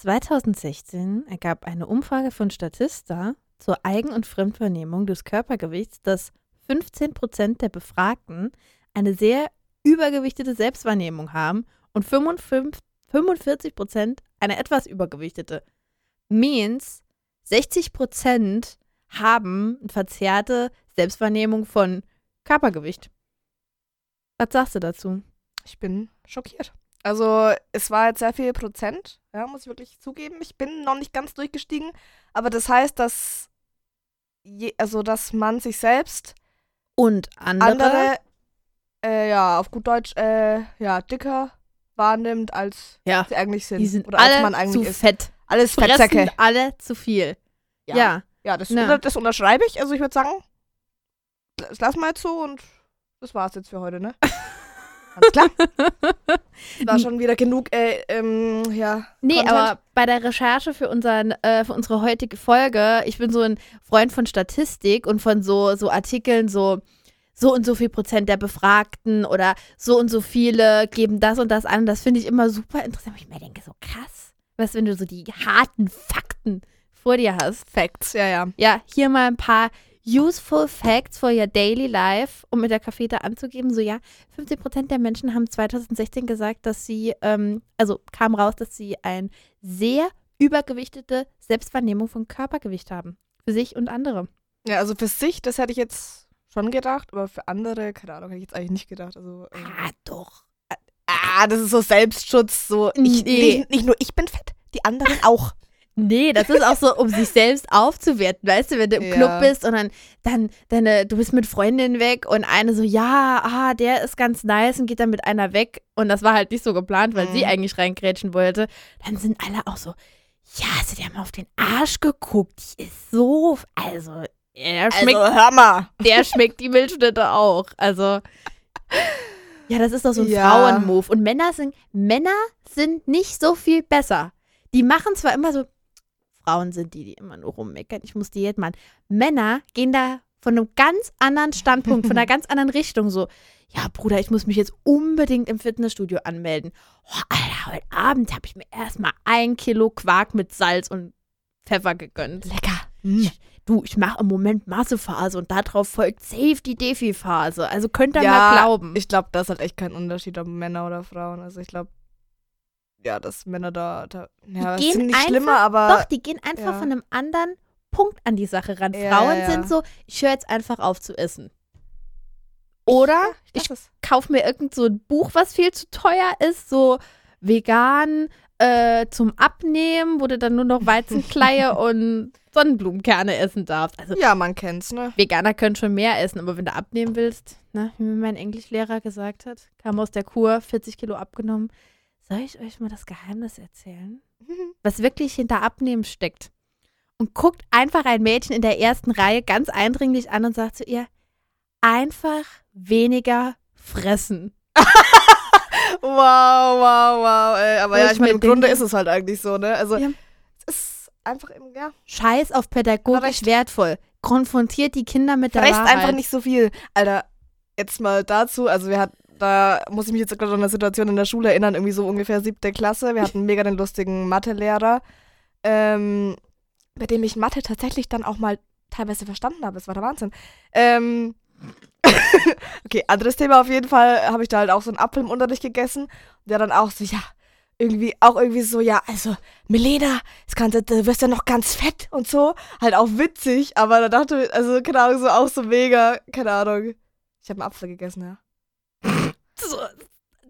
2016 ergab eine Umfrage von Statista zur Eigen- und Fremdvernehmung des Körpergewichts, dass 15 Prozent der Befragten eine sehr übergewichtete Selbstwahrnehmung haben und 55 45 Prozent eine etwas übergewichtete. Means 60 Prozent haben eine verzerrte Selbstwahrnehmung von Körpergewicht. Was sagst du dazu? Ich bin schockiert. Also es war jetzt sehr viel Prozent, ja, muss ich wirklich zugeben. Ich bin noch nicht ganz durchgestiegen, aber das heißt, dass je, also dass man sich selbst Und andere? andere, äh, ja, auf gut Deutsch, äh, ja, dicker wahrnimmt, als ja, sie eigentlich sind. die sind oder als alle man eigentlich zu ist. fett. Alles Fettsäcke. alle zu viel. Ja. Ja. Ja, das, unter, das unterschreibe ich. Also ich würde sagen, das lassen wir jetzt so und das war's jetzt für heute, ne? Alles klar. Das war schon wieder genug, äh, ähm, ja. Nee, Content. aber bei der Recherche für, unseren, äh, für unsere heutige Folge, ich bin so ein Freund von Statistik und von so, so Artikeln, so so und so viel Prozent der Befragten oder so und so viele geben das und das an. Das finde ich immer super interessant. Ich mir denke, so krass. Du, wenn du so die harten Fakten vor dir hast. Facts, ja, ja. Ja, hier mal ein paar useful facts for your daily life, um mit der Cafete anzugeben. So, ja, 50% der Menschen haben 2016 gesagt, dass sie, ähm, also kam raus, dass sie ein sehr übergewichtete Selbstwahrnehmung von Körpergewicht haben. Für sich und andere. Ja, also für sich, das hätte ich jetzt schon gedacht, aber für andere, keine Ahnung, hätte ich jetzt eigentlich nicht gedacht. Also, ähm, Ah, doch. ah, das ist so Selbstschutz, so. Ich, Nee. nicht, nicht nur ich bin fett, die anderen auch. Nee, das ist auch so, um sich selbst aufzuwerten. Weißt du, wenn du im Ja. Club bist und dann, dann deine, du bist mit Freundinnen weg und eine so, ja, ah, der ist ganz nice und geht dann mit einer weg. Und das war halt nicht so geplant, weil Mhm. sie eigentlich reingrätschen wollte. Dann sind alle auch so, ja, dir mal auf den Arsch geguckt? Die ist so, also, der schmeckt, Also, hör mal. der schmeckt die Milchschnitte auch. Also, ja, das ist doch so ein Ja. Frauenmove. Und Männer sind, Männer sind nicht so viel besser. Die machen zwar immer so, Frauen sind die, die immer nur rummeckern. Ich muss die jetzt mal. Männer gehen da von einem ganz anderen Standpunkt, von einer ganz anderen Richtung so. Ja, Bruder, ich muss mich jetzt unbedingt im Fitnessstudio anmelden. Oh, Alter, heute Abend habe ich mir erstmal ein Kilo Quark mit Salz und Pfeffer gegönnt. Lecker. Ich, du, ich mache im Moment Massephase und darauf folgt safe die Defi-Phase. Also könnt ihr Ja, mal glauben. Ich glaube, das hat echt keinen Unterschied, ob Männer oder Frauen. Also ich glaube, ja, dass Männer da, da ja, gehen sind nicht schlimmer, aber Doch, die gehen einfach ja. von einem anderen Punkt an die Sache ran. Ja, Frauen sind so, ich höre jetzt einfach auf zu essen. Oder ich, ich lass es. kauf mir irgend so ein Buch, was viel zu teuer ist, so vegan äh, zum Abnehmen, wo du dann nur noch Weizenkleie und Sonnenblumenkerne essen darfst. Also Ja, man kennt's, ne? Veganer können schon mehr essen, aber wenn du abnehmen willst, ne, wie mir mein Englischlehrer gesagt hat, kam aus der Kur, 40 Kilo abgenommen. Soll ich euch mal das Geheimnis erzählen? Was wirklich hinter Abnehmen steckt. Und guckt einfach ein Mädchen in der ersten Reihe ganz eindringlich an und sagt zu ihr, einfach weniger fressen. Wow, wow, wow. Ey. Aber Wo ja, ich ich meine, im Grunde ist es halt eigentlich so, ne? Also, Ja. es ist einfach im, ja. Scheiß auf pädagogisch wertvoll. Konfrontiert die Kinder mit der Fresst Wahrheit. einfach nicht so viel. Alter, jetzt mal dazu, also wir hatten, da muss ich mich jetzt gerade an eine Situation in der Schule erinnern, irgendwie so ungefähr siebte Klasse. Wir hatten mega den lustigen Mathelehrer, ähm, bei dem ich Mathe tatsächlich dann auch mal teilweise verstanden habe. Das war der Wahnsinn. Ähm, okay, anderes Thema auf jeden Fall. Habe ich da halt auch so einen Apfel im Unterricht gegessen. Der dann auch so, ja, irgendwie, auch irgendwie so, ja, also, Melena, das kannst, du wirst ja noch ganz fett und so. Halt auch witzig, aber da dachte ich, also, keine Ahnung, so auch so mega, keine Ahnung. Ich habe einen Apfel gegessen, ja. So,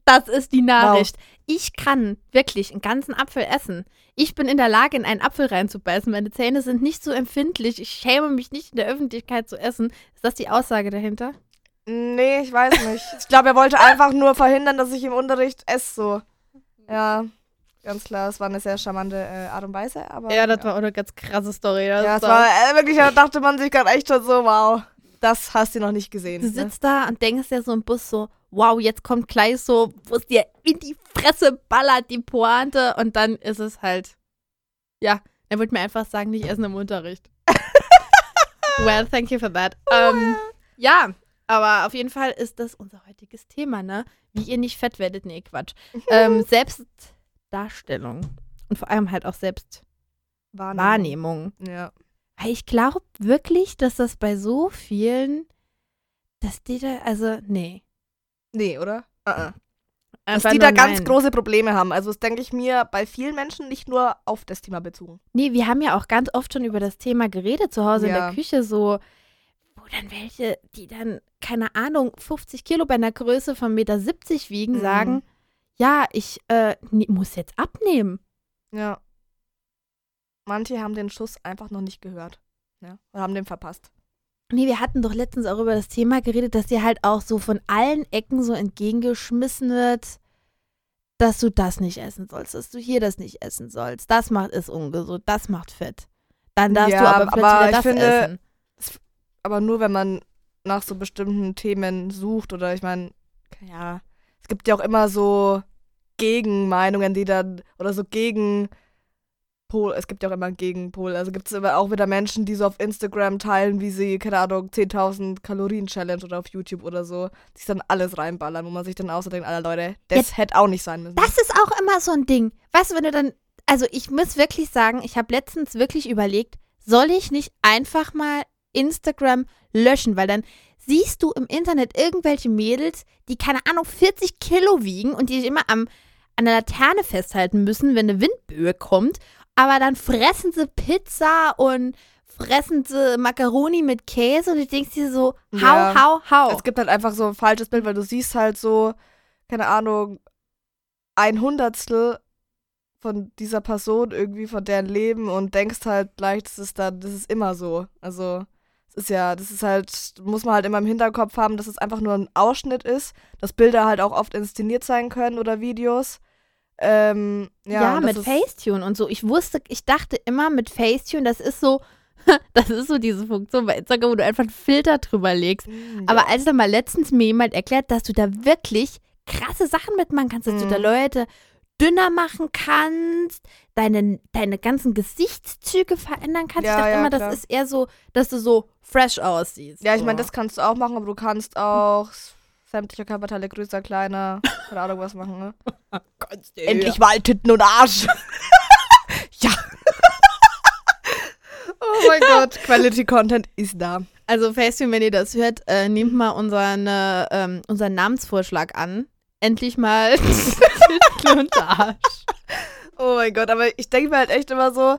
Das ist die Nachricht. Ich kann wirklich einen ganzen Apfel essen. Ich bin in der Lage, in einen Apfel reinzubeißen. Meine Zähne sind nicht so empfindlich. Ich schäme mich nicht, in der Öffentlichkeit zu essen. Ist das die Aussage dahinter? Nee, ich weiß nicht. Ich glaube, er wollte einfach nur verhindern, dass ich im Unterricht esse, so. Ja, ganz klar, es war eine sehr charmante äh, Art und Weise, aber. war auch eine ganz krasse Story. Das Ja, es war äh, wirklich, da dachte man sich gerade echt schon so, wow, das hast du noch nicht gesehen. Du ne? sitzt da und denkst dir so im Bus so, wow, jetzt kommt gleich so, wo es dir in die Fresse ballert, die Pointe. Und dann ist es halt, ja, er würde mir einfach sagen, nicht essen im Unterricht. well, thank you for that. Ähm, ja, aber auf jeden Fall ist das unser heutiges Thema, ne? Wie ihr nicht fett werdet. Nee, Quatsch. ähm, Selbstdarstellung und vor allem halt auch Selbstwahrnehmung. Wahrnehmung. Ja. Ich glaube wirklich, dass das bei so vielen, dass die da, also, nee. Nee, oder? Uh -uh. Dass die da ganz nein. große Probleme haben. Also das denke ich mir bei vielen Menschen nicht nur auf das Thema bezogen. Nee, wir haben ja auch ganz oft schon über das Thema geredet zu Hause in Ja. der Küche, so, wo dann welche, die dann, keine Ahnung, 50 Kilo bei einer Größe von 1,70 Meter wiegen, Mhm. sagen, ja, ich äh, muss jetzt abnehmen. Ja. Manche haben den Schuss einfach noch nicht gehört. Ja. Oder haben den verpasst. Nee, wir hatten doch letztens auch über das Thema geredet, dass dir halt auch so von allen Ecken so entgegengeschmissen wird, dass du das nicht essen sollst, dass du hier das nicht essen sollst. Das macht ist ungesund, das macht fett. Dann darfst Ja, du aber plötzlich aber wieder das finde, essen. Aber nur wenn man nach so bestimmten Themen sucht oder ich meine, ja, es gibt ja auch immer so Gegenmeinungen, die dann, oder so Gegenpol, es gibt ja auch immer einen Gegenpol. Also gibt es auch wieder Menschen, die so auf Instagram teilen, wie sie, keine Ahnung, 10.000 Kalorien Challenge oder auf YouTube oder so, sich dann alles reinballern, wo man sich dann außer denkt, Alter Leute, das hätte auch nicht sein müssen. Das ist auch immer so ein Ding. Weißt du, wenn du dann, also ich muss wirklich sagen, ich habe letztens wirklich überlegt, soll ich nicht einfach mal Instagram löschen, weil dann siehst du im Internet irgendwelche Mädels, die keine Ahnung 40 Kilo wiegen und die sich immer am, an der Laterne festhalten müssen, wenn eine Windböe kommt, aber dann fressen sie Pizza und fressen sie Macaroni mit Käse und du denkst dir so, hau, Ja. hau, hau. Es gibt halt einfach so ein falsches Bild, weil du siehst halt so, keine Ahnung, ein Hundertstel von dieser Person irgendwie, von deren Leben und denkst halt gleich, das ist dann, das ist immer so. Also, es ist ja, das ist halt, muss man halt immer im Hinterkopf haben, dass es einfach nur ein Ausschnitt ist, dass Bilder halt auch oft inszeniert sein können oder Videos. Ähm, ja, Ja, mit ist- Facetune und so. Ich wusste, ich dachte immer mit Facetune, das ist so, das ist so diese Funktion bei Instagram, wo du einfach einen Filter drüber legst. Mm, Aber ja. als dann mal letztens mir jemand erklärt, dass du da wirklich krasse Sachen mitmachen kannst, dass du da Mhm. Leute dünner machen kannst, deine, deine ganzen Gesichtszüge verändern kannst. Ja, ich dachte ja, immer, klar. das ist eher so, dass du so fresh aussiehst. Ja, ich so. meine, das kannst du auch machen, aber du kannst auch sämtliche Körperteile größer, kleiner, keine Ahnung was machen, ne? kannst du Endlich mal Titten und Arsch. ja. oh mein Gott, Quality Content ist da. Also Facetune, wenn ihr das hört, äh, nehmt mal unseren, äh, ähm, unseren Namensvorschlag an. Endlich mal Titel und Arsch. Oh mein Gott, aber ich denke mir halt echt immer so,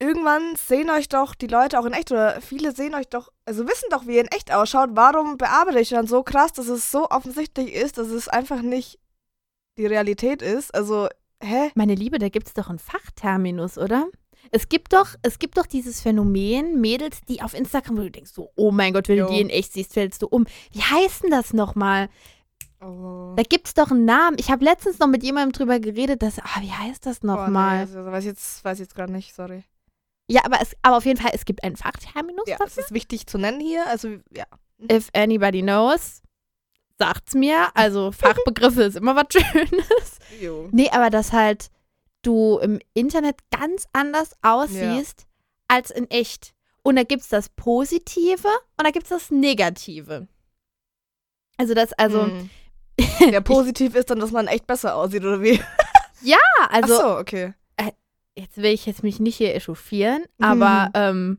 irgendwann sehen euch doch die Leute auch in echt oder viele sehen euch doch, also wissen doch, wie ihr in echt ausschaut. Warum bearbeite ich dann so krass, dass es so offensichtlich ist, dass es einfach nicht die Realität ist? Also, hä? Meine Liebe, da gibt es doch einen Fachterminus, oder? Es gibt doch, es gibt doch dieses Phänomen, Mädels, die auf Instagram, wo du denkst, so, oh mein Gott, wenn Jo. du die in echt siehst, fällst du um. Wie heißt denn das nochmal? Oh. Da gibt es doch einen Namen. Ich habe letztens noch mit jemandem drüber geredet, dass, ah, wie heißt das Oh, nee, nochmal? also, weiß ich jetzt, weiß ich jetzt gerade nicht, sorry. Ja, aber, es, aber auf jeden Fall, es gibt einen Fachterminus Ja, dafür. es ist wichtig zu nennen hier, also, ja. If anybody knows, sagt's mir. Also Fachbegriffe ist immer was Schönes. Jo. Nee, aber dass halt du im Internet ganz anders aussiehst als in echt. Und da gibt's das Positive und da gibt's das Negative. Also das, also, Hm. Ja, positiv ist dann, dass man echt besser aussieht, oder wie? ah, also Ach so, okay. Jetzt will ich jetzt mich nicht hier echauffieren, aber Mhm. ähm,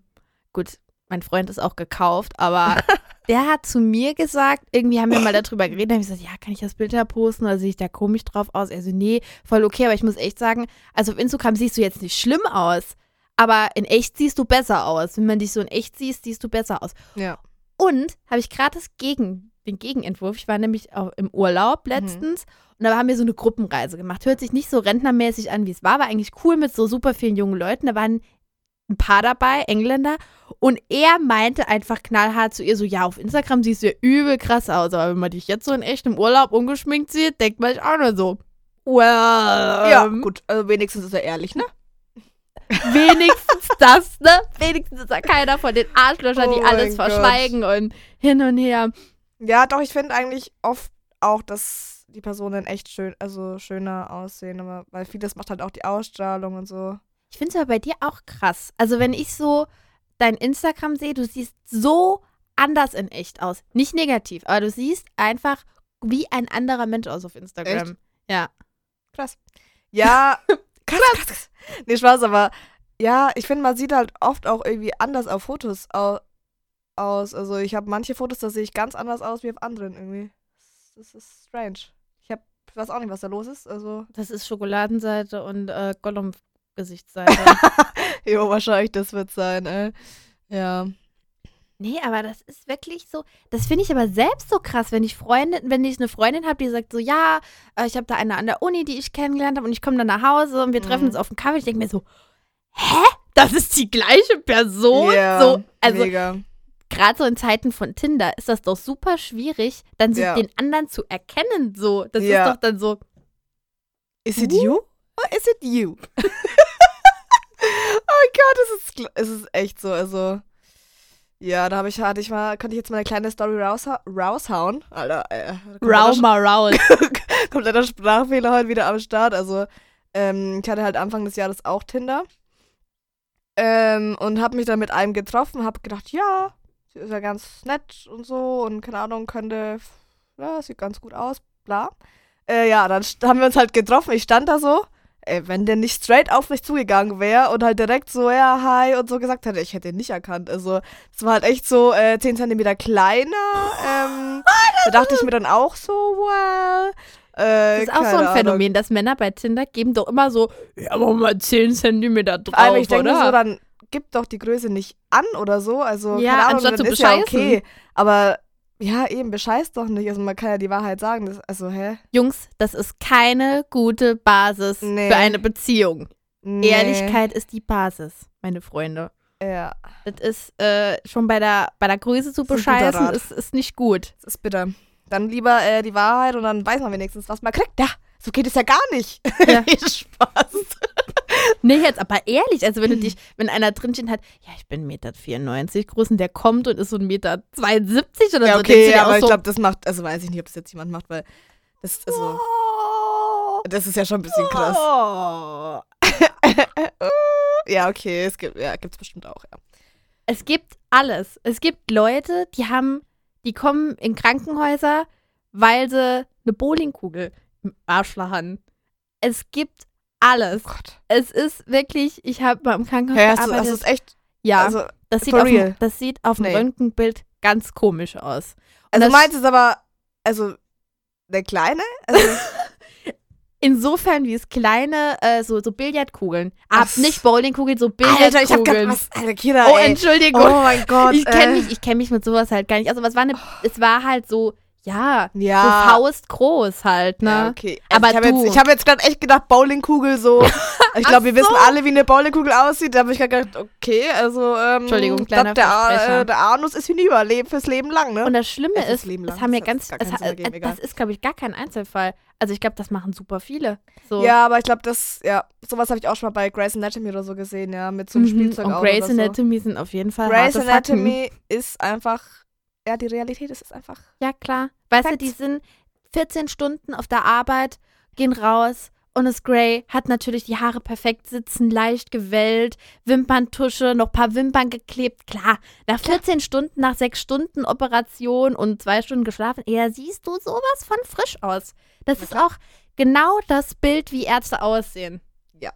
gut, mein Freund ist auch gekauft, aber der hat zu mir gesagt, irgendwie haben wir mal darüber geredet, habe ich gesagt, ja, kann ich das Bild da posten oder sehe ich da komisch drauf aus? Er so, nee, voll okay, aber ich muss echt sagen, also auf Instagram siehst du jetzt nicht schlimm aus, aber in echt siehst du besser aus. Wenn man dich so in echt siehst, siehst du besser aus. Ja. Und habe ich gerade das Gegen, den Gegenentwurf. Ich war nämlich auch im Urlaub Mhm. letztens und da haben wir so eine Gruppenreise gemacht. Hört sich nicht so rentnermäßig an, wie es war, war eigentlich cool mit so super vielen jungen Leuten. Da waren ein paar dabei, Engländer. Und er meinte einfach knallhart zu ihr so, ja, auf Instagram siehst du ja übel krass aus, aber wenn man dich jetzt so in echt im Urlaub ungeschminkt sieht, denkt man sich auch nur so, well, ja, ähm, gut, also wenigstens ist er ehrlich, ne? wenigstens das, ne? Wenigstens ist da keiner von den Arschlöchern, die Oh alles mein Gott. verschweigen und hin und her. Ja, doch, ich finde eigentlich oft auch, dass die Personen echt schön, also schöner aussehen, aber weil vieles macht halt auch die Ausstrahlung und so. Ich finde es aber bei dir auch krass. Also wenn ich so dein Instagram sehe, du siehst so anders in echt aus. Nicht negativ, aber du siehst einfach wie ein anderer Mensch aus auf Instagram. Echt? Ja. Krass. Ja, krass, krass, krass. Nee, Spaß, aber ja, ich finde, man sieht halt oft auch irgendwie anders auf Fotos au aus. Also ich habe manche Fotos, da sehe ich ganz anders aus wie auf anderen irgendwie. Das ist strange. Ich hab, ich weiß auch nicht, was da los ist. Also. Das ist Schokoladenseite und äh, Gollum-Gesichtsseite. jo, wahrscheinlich das wird sein, ey. Ja. Nee, aber das ist wirklich so. Das finde ich aber selbst so krass, wenn ich Freundin, wenn ich eine Freundin habe, die sagt so, ja, äh, ich habe da eine an der Uni, die ich kennengelernt habe und ich komme dann nach Hause und wir treffen Mhm. uns auf einen Kaffee. Ich denke mir so, hä? Das ist die gleiche Person? Ja, so, also mega. Gerade so in Zeiten von Tinder ist das doch super schwierig, dann so Ja. den anderen zu erkennen. So, das Ja. ist doch dann so. Is it you? Or is it you? oh Gott, es ist, es ist echt so. Also, ja, da habe ich, hatte ich mal, könnte ich jetzt mal eine kleine Story rausha raushauen. Alter, äh, Rau mal raus. kompletter Sprachfehler heute wieder am Start. Also, ähm, ich hatte halt Anfang des Jahres auch Tinder. Ähm, und habe mich dann mit einem getroffen, habe gedacht, ja, ist ja ganz nett und so und keine Ahnung, könnte, ja, sieht ganz gut aus, bla. Äh, ja, dann haben wir uns halt getroffen, ich stand da so, ey, wenn der nicht straight auf mich zugegangen wäre und halt direkt so, ja, hi und so gesagt hätte, ich hätte ihn nicht erkannt. Also, es war halt echt so äh, 10 Zentimeter kleiner. Ähm, da dachte ich mir dann auch so, well. Äh, Das ist auch so ein Ahnung. Phänomen, dass Männer bei Tinder geben doch immer so, ja, mach mal 10 Zentimeter drauf, Vor allem, ich denke oder? so, dann gib doch die Größe nicht an oder so. Also, Ja, keine Ahnung, anstatt zu ist ja okay. Aber ja, eben, bescheiß doch nicht. Also, man kann ja die Wahrheit sagen. Das, also, hä? Jungs, das ist keine gute Basis Nee. für eine Beziehung. Nee. Ehrlichkeit ist die Basis, meine Freunde. Ja, Das ist äh, schon bei der, bei der Größe zu bescheißen, ist, ist nicht gut. das ist bitter. Dann lieber äh, die Wahrheit und dann weiß man wenigstens, was man kriegt. Ja, so geht es ja gar nicht. Ja. Spaß. Nee, jetzt aber ehrlich, also wenn du dich, wenn einer drinstehen hat, ja, ich bin 1,94 Meter groß und der kommt und ist so 1,72 Meter oder Ja, so, denkst du okay, dir aber auch ich so, glaube, das macht, also weiß ich nicht, ob das jetzt jemand macht, weil das, also, oh, das ist ja schon ein bisschen krass. oh. Ja, okay, es gibt, ja, gibt's bestimmt auch, ja. Es gibt alles. Es gibt Leute, die haben, die kommen in Krankenhäuser, weil sie eine Bowlingkugel haben. Es gibt alles. Oh Gott. Es ist wirklich, ich habe mal im Krankenhaus du, gearbeitet. du es echt, ja, also, das, sieht auf dem, das sieht auf dem Nee. Röntgenbild ganz komisch aus. also das- meinst du es aber, also, der Kleine? Also, Insofern wie es kleine, äh, so, so Billardkugeln. Ab Ach, nicht Bowlingkugeln, so Billardkugeln. Alter, ich hab grad was, Alter, Kira, Oh, ey. Entschuldigung. Oh mein Gott. ich kenne mich, ich kenn mich mit sowas halt gar nicht. Also, was war eine, es war halt so, ja, Ja. so faustgroß halt, ne? Ja, okay. Aber ich hab du- Jetzt, ich habe jetzt gerade echt gedacht, Bowlingkugel so. Ich glaube, wir wissen alle, wie eine Bowlingkugel aussieht. Da habe ich gerade gedacht, okay, also, ähm, Entschuldigung, kleiner glaub, der, äh, der Anus ist hinüber, lebt fürs Leben lang, ne? Und das Schlimme Es ist Leben lang, es haben ja das ganz, es Sinn ergeben, äh, das ist, glaube ich, gar kein Einzelfall. Also ich glaube, das machen super viele. So. Ja, aber ich glaube, das, ja, sowas habe ich auch schon mal bei Grey's Anatomy oder so gesehen, ja, mit so einem Mhm. Spielzeug Und Grey's oder so. Anatomy sind auf jeden Fall Grey's. Anatomy ist einfach, ja, die Realität ist einfach. Ja, klar. Weißt du, Facts. die sind 14 Stunden auf der Arbeit, gehen raus und ist Grey, hat natürlich die Haare perfekt sitzen, leicht gewellt, Wimperntusche, noch ein paar Wimpern geklebt. Klar, nach 14 Stunden, nach 6 Stunden Operation und 2 Stunden geschlafen, eher siehst du sowas von frisch aus. Das ist auch genau das Bild, wie Ärzte aussehen. Ja.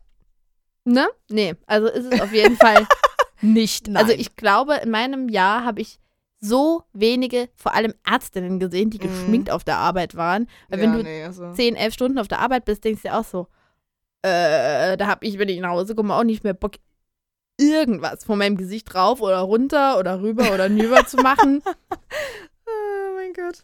Ne? Nee, also ist es auf jeden Fall nicht. Nein. Also ich glaube, in meinem Jahr habe ich so wenige, vor allem Ärztinnen gesehen, die Mhm. geschminkt auf der Arbeit waren. Weil ja, wenn du nee, also. 10, 11 Stunden auf der Arbeit bist, denkst du dir auch so, äh, da habe ich, wenn ich nach Hause komme, auch nicht mehr Bock, irgendwas von meinem Gesicht drauf oder runter oder rüber oder nüber zu machen. Oh mein Gott.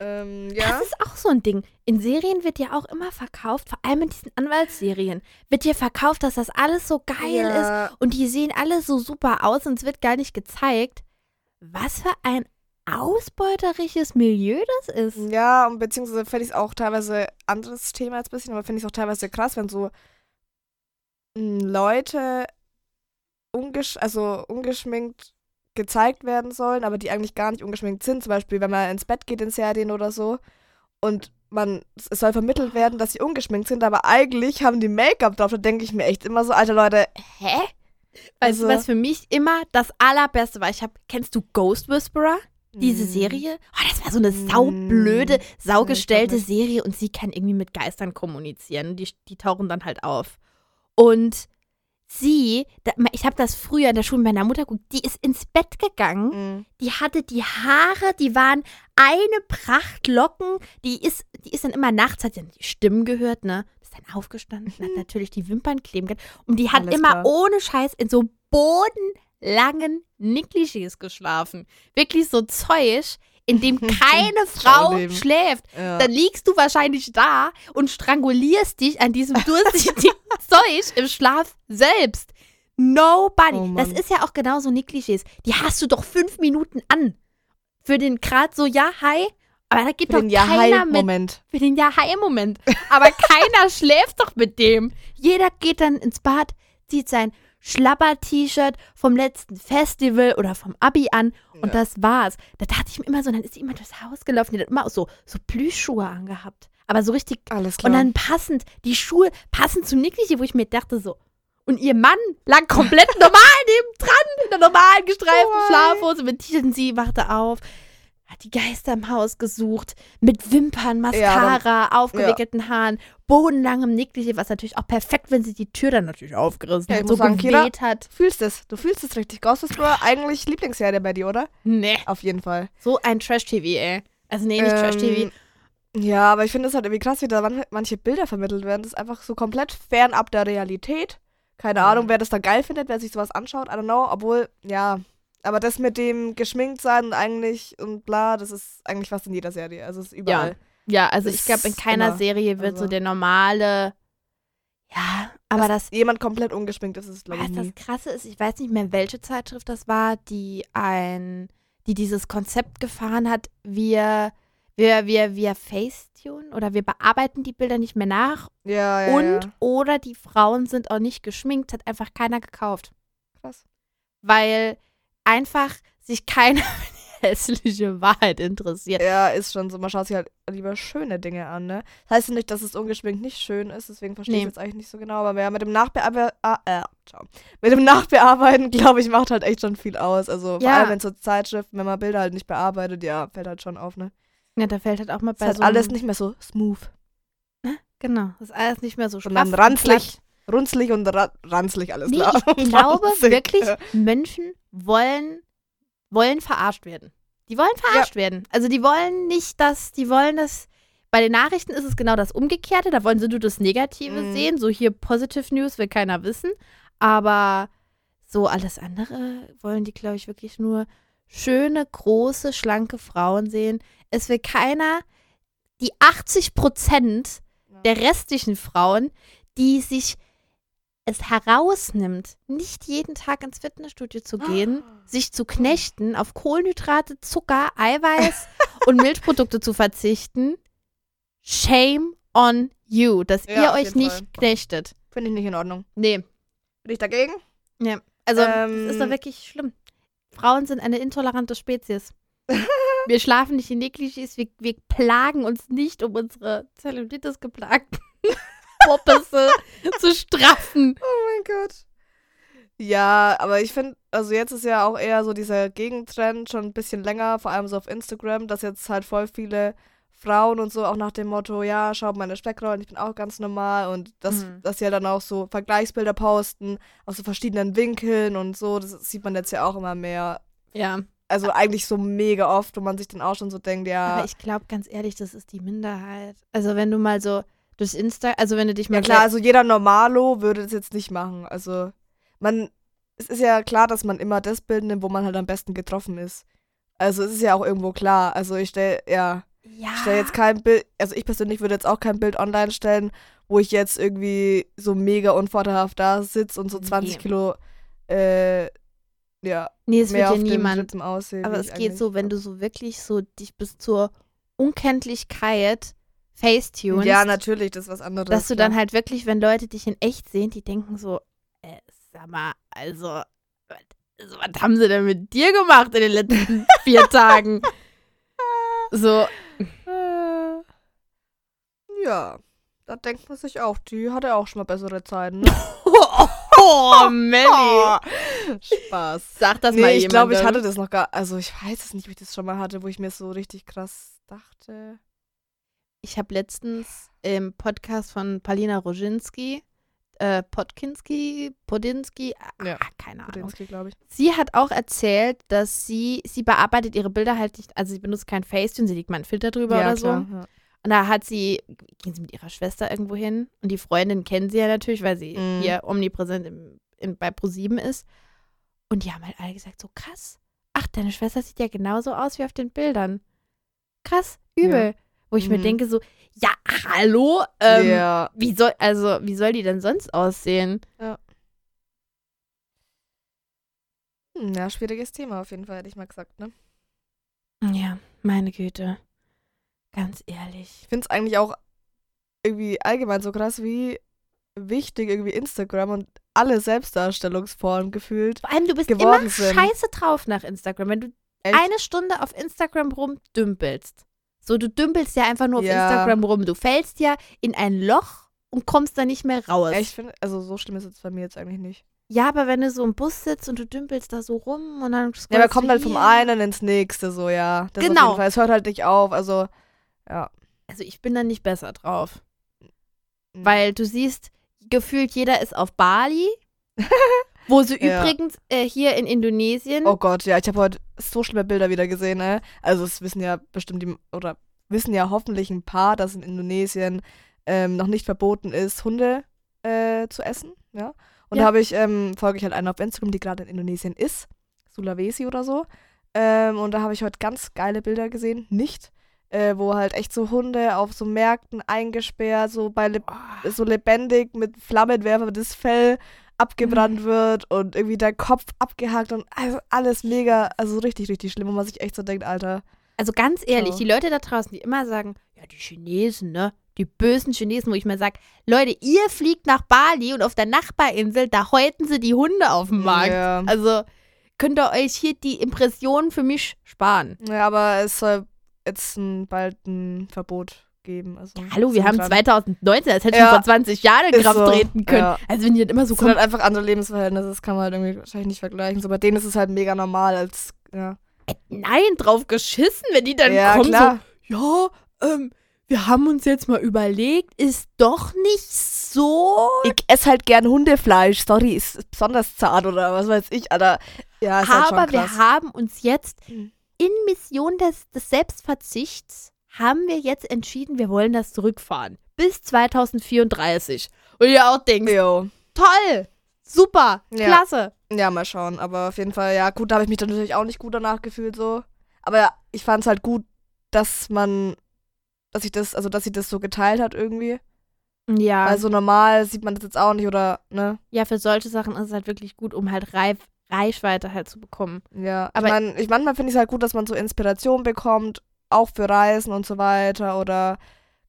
Ähm, ja. Das ist auch so ein Ding. In Serien wird ja auch immer verkauft, vor allem in diesen Anwaltsserien, wird dir verkauft, dass das alles so geil ist ja. und die sehen alle so super aus und es wird gar nicht gezeigt, was für ein ausbeuterisches Milieu das ist. Ja, und beziehungsweise fände ich es auch teilweise anderes Thema jetzt ein bisschen, aber finde ich es auch teilweise krass, wenn so mh, Leute ungesch also ungeschminkt gezeigt werden sollen, aber die eigentlich gar nicht ungeschminkt sind. Zum Beispiel, wenn man ins Bett geht in Serien oder so und man, es soll vermittelt werden, dass sie ungeschminkt sind, aber eigentlich haben die Make-up drauf. Da denke ich mir echt immer so, alter Leute, hä? Weißt du, Also- was für mich immer das allerbeste war? Ich hab, kennst du Ghost Whisperer? diese Mm. Serie, oh, das war so eine saublöde, Mm. saugestellte nicht. Serie und sie kann irgendwie mit Geistern kommunizieren. Die, die tauchen dann halt auf. Und sie, ich habe das früher in der Schule mit meiner Mutter geguckt, die ist ins Bett gegangen Mm. die hatte die Haare, die waren eine Pracht Locken. Die ist, die ist dann immer nachts, hat sie dann die Stimmen gehört, ne? Ist dann aufgestanden, hat natürlich die Wimpern kleben gehabt. Und die hat Alles immer klar. ohne Scheiß in so bodenlangen Negligés geschlafen. Wirklich so Zeug, in dem keine Frau Traumleben. schläft. Ja. Dann liegst du wahrscheinlich da und strangulierst dich an diesem durchsichtigen Zeug im Schlaf selbst. Nobody. Oh das ist ja auch genauso Niklischees. Die hast du doch fünf Minuten an. Für den gerade so, ja, hi. Aber da gibt Für doch den keiner mit. Ja-Hi-Moment. Für den ja, hi Moment. Aber keiner schläft doch mit dem. Jeder geht dann ins Bad, zieht sein Schlapper-T-Shirt vom letzten Festival oder vom Abi an und Ja. das war's. Da dachte ich mir immer so, dann ist jemand durchs Haus gelaufen, die hat immer auch so, so Plüschschuhe angehabt. Aber so richtig Alles klar. und dann passend, die Schuhe passend zum Nickliche, wo ich mir dachte so. Und ihr Mann lag komplett normal nebendran, in der normalen gestreiften? Schlafhose mit T-Shirt und sie wachte auf, die Geister im Haus gesucht, mit Wimpern, Mascara, aufgewickelten Haaren, bodenlangem Nickliche, was natürlich auch perfekt, wenn sie die Tür dann natürlich aufgerissen Ja, hat, so sagen, geweht hat. Du fühlst es. Du fühlst es richtig. Ghost Whisperer eigentlich Lieblingsserie bei dir, oder? Nee, Auf jeden Fall. so ein Trash-TV, ey. Also nee, nicht Ähm, Trash-TV. Ja, aber ich finde es halt irgendwie krass, wie da man- manche Bilder vermittelt werden. Das ist einfach so komplett fernab der Realität. Keine. Ahnung, wer das da geil findet, wer sich sowas anschaut. I don't know. Obwohl, ja. Aber das mit dem geschminkt sein und eigentlich und bla, das ist eigentlich fast in jeder Serie. Also es ist überall. Ja, also ich glaube, in keiner immer, Serie wird so also- der normale. Ja, aber das, Jemand komplett ungeschminkt ist, ist glaube ich, was nie. das Krasse ist, ich weiß nicht mehr, welche Zeitschrift das war, die ein, die dieses Konzept gefahren hat, wir, wir, wir, wir Facetune oder wir bearbeiten die Bilder nicht mehr nach Ja, ja, und ja. oder die Frauen sind auch nicht geschminkt, hat einfach keiner gekauft. Krass. Weil einfach sich keiner für die hässliche Wahrheit interessiert. Ja, ist schon so. Man schaut sich halt lieber schöne Dinge an, ne? Das heißt ja nicht, dass es ungeschminkt nicht schön ist, deswegen verstehe ich Nee. jetzt eigentlich nicht so genau. Aber ja, mit dem Nachbearbeiten, äh. Mit dem Nachbearbeiten, glaube ich, macht halt echt schon viel aus. Also vor Ja. allem in so Zeitschriften, wenn man Bilder halt nicht bearbeitet, ja, fällt halt schon auf, ne? Ja, da fällt halt auch mal Ist bei halt so alles nicht mehr so smooth. Genau, das ist alles nicht mehr so Sondern straff und ranzlig. Runzlig und ra ranzlig alles Nee, klar. ich glaube wirklich, Menschen wollen, wollen verarscht werden. Die wollen verarscht werden. Also die wollen nicht, dass, die wollen das. Bei den Nachrichten ist es genau das Umgekehrte. Da wollen sie nur das Negative Mhm. sehen. So hier Positive News will keiner wissen. Aber so alles andere wollen die, glaube ich, wirklich nur schöne, große, schlanke Frauen sehen. Es will keiner, die 80 Prozent Ja. der restlichen Frauen, die sich es herausnimmt, nicht jeden Tag ins Fitnessstudio zu gehen, sich zu knechten, auf Kohlenhydrate, Zucker, Eiweiß und Milchprodukte zu verzichten. Shame on you, dass Ja, ihr euch nicht Fall. knechtet. Finde ich nicht in Ordnung. Nee, Bin ich dagegen? also Ähm. das ist doch wirklich schlimm. Frauen sind eine intolerante Spezies. wir schlafen nicht in Negligés, wir, wir plagen uns nicht, um unsere Zellulitis geplagten Popisse zu straffen. Oh mein Gott. Ja, aber ich finde, also jetzt ist ja auch eher so dieser Gegentrend schon ein bisschen länger, vor allem so auf Instagram, dass jetzt halt voll viele Frauen und so auch nach dem Motto, ja, schau meine Speckrollen, ich bin auch ganz normal und das, Mhm. dass sie ja dann auch so Vergleichsbilder posten aus so verschiedenen Winkeln und so, das sieht man jetzt ja auch immer mehr. Ja, Also eigentlich so mega oft, wo man sich dann auch schon so denkt, ja, aber ich glaube ganz ehrlich, das ist die Minderheit. Also wenn du mal so durchs Insta, also wenn du dich mal Ja klar, also jeder Normalo würde das jetzt nicht machen. Also man, es ist ja klar, dass man immer das Bild nimmt, wo man halt am besten getroffen ist. Also es ist ja auch irgendwo klar. Also ich stelle, ja, ja, ich stelle jetzt kein Bild, also ich persönlich würde jetzt auch kein Bild online stellen, wo ich jetzt irgendwie so mega unvorteilhaft da sitze und so 20 Nee. Kilo, äh, ja, nee, es wird dem niemand. Aussehen. Aber es geht so, wenn du so wirklich so dich bis zur Unkenntlichkeit facetunest, Ja, natürlich, das ist was anderes. dass du klar. dann halt wirklich, wenn Leute dich in echt sehen, die denken so, äh, sag mal, also, was, also, was haben sie denn mit dir gemacht in den letzten vier Tagen? So, Äh, ja, da denkt man sich auch, die hatte auch schon mal bessere Zeiten. Ne? Oh, Melli. Spaß. Sag das nee, mal ich glaube, ich hatte das noch gar. Also, ich weiß es nicht, ob ich das schon mal hatte, wo ich mir so richtig krass dachte. Ich habe letztens im Podcast von Palina Roginski, äh, Podkinski, Podinski, ah, Ja, keine Ahnung. Podinski, glaube ich. Sie hat auch erzählt, dass sie, sie bearbeitet ihre Bilder halt nicht, also sie benutzt kein Facetune, sie legt mal einen Filter drüber ja, oder klar, so. Ja. Und da hat sie, gehen sie mit ihrer Schwester irgendwo hin und die Freundin kennen sie ja natürlich, weil sie Mhm. hier omnipräsent im, in, bei ProSieben ist. Und die haben halt alle gesagt, so krass. Ach, deine Schwester sieht ja genauso aus wie auf den Bildern. Krass, übel. Wo ich mir Mhm. denke so, ja, hallo? Ähm, ja. Wie soll, also, wie soll die denn sonst aussehen? Hm, ja, schwieriges Thema auf jeden Fall, hätte ich mal gesagt, ne? Ja, meine Güte. Ganz ehrlich. Ich finde es eigentlich auch irgendwie allgemein so krass, wie wichtig irgendwie Instagram und alle Selbstdarstellungsformen gefühlt. Vor allem, du bist immer sind. scheiße drauf nach Instagram. Wenn du Echt? eine Stunde auf Instagram rumdümpelst. So, du dümpelst ja einfach nur auf Ja. Instagram rum. Du fällst ja in ein Loch und kommst da nicht mehr raus. Echt, find, also so schlimm ist es bei mir jetzt eigentlich nicht. Ja, aber wenn du so im Bus sitzt und du dümpelst da so rum und dann Ja, scrollst kommt halt vom einen ins nächste, so, ja. Das Genau. Es hört halt nicht auf, also, ja. Also ich bin da nicht besser drauf. Weil du siehst, gefühlt jeder ist auf Bali. wo sie Ja. übrigens äh, hier in Indonesien. Oh Gott, ja, ich habe heute so schlimme Bilder wieder gesehen, ne? Also es wissen ja bestimmt die, oder wissen ja hoffentlich ein paar, dass in Indonesien ähm, noch nicht verboten ist, Hunde äh, zu essen, ja? Und Ja. da habe ich, ähm, folge ich halt einer auf Instagram, die gerade in Indonesien ist, Sulawesi oder so. Ähm, und da habe ich heute ganz geile Bilder gesehen, nicht, äh, wo halt echt so Hunde auf so Märkten eingesperrt, so bei le Oh, so lebendig mit Flammenwerfer das Fell Mhm. abgebrannt wird und irgendwie der Kopf abgehakt und also alles mega, also richtig, richtig schlimm, wo man sich echt so denkt, Alter. Also ganz ehrlich, So. die Leute da draußen, die immer sagen, ja, die Chinesen, ne? Die bösen Chinesen, wo ich mir sage, Leute, ihr fliegt nach Bali und auf der Nachbarinsel, da häuten sie die Hunde auf dem Markt. Ja. Also könnt ihr euch hier die Impressionen für mich sparen. ja, aber es soll jetzt ein, bald ein Verbot geben. Also Hallo, wir haben dran. 2019, das hätte Ja, schon vor 20 Jahren in Kraft so, treten können. ja. Also wenn die dann immer so Es sind halt kommen, einfach andere Lebensverhältnisse, das kann man halt irgendwie wahrscheinlich nicht vergleichen. So bei denen ist es halt mega normal als, ja. nein, drauf geschissen, wenn die dann ja, kommen, klar. so, ja, ähm, wir haben uns jetzt mal überlegt, ist doch nicht so Ich esse halt gern Hundefleisch, sorry, ist besonders zart oder was weiß ich, Alter. Ja, ist halt schon Aber wir krass. haben uns jetzt Mhm. in Mission des, des Selbstverzichts haben wir jetzt entschieden, wir wollen das zurückfahren. Bis 2034. Und ihr auch denkt, Jo. toll, super, Ja. klasse. Ja, mal schauen. Aber auf jeden Fall, ja, gut, da habe ich mich dann natürlich auch nicht gut danach gefühlt so. Aber ja, ich fand es halt gut, dass man, dass ich das, also dass sie das so geteilt hat irgendwie. Ja, Weil so normal sieht man das jetzt auch nicht oder, ne? ja, für solche Sachen ist es halt wirklich gut, um halt Reif Reichweite halt zu bekommen. Ja. Aber- ich meine, ich, manchmal finde ich es halt gut, dass man so Inspiration bekommt, auch für Reisen und so weiter oder,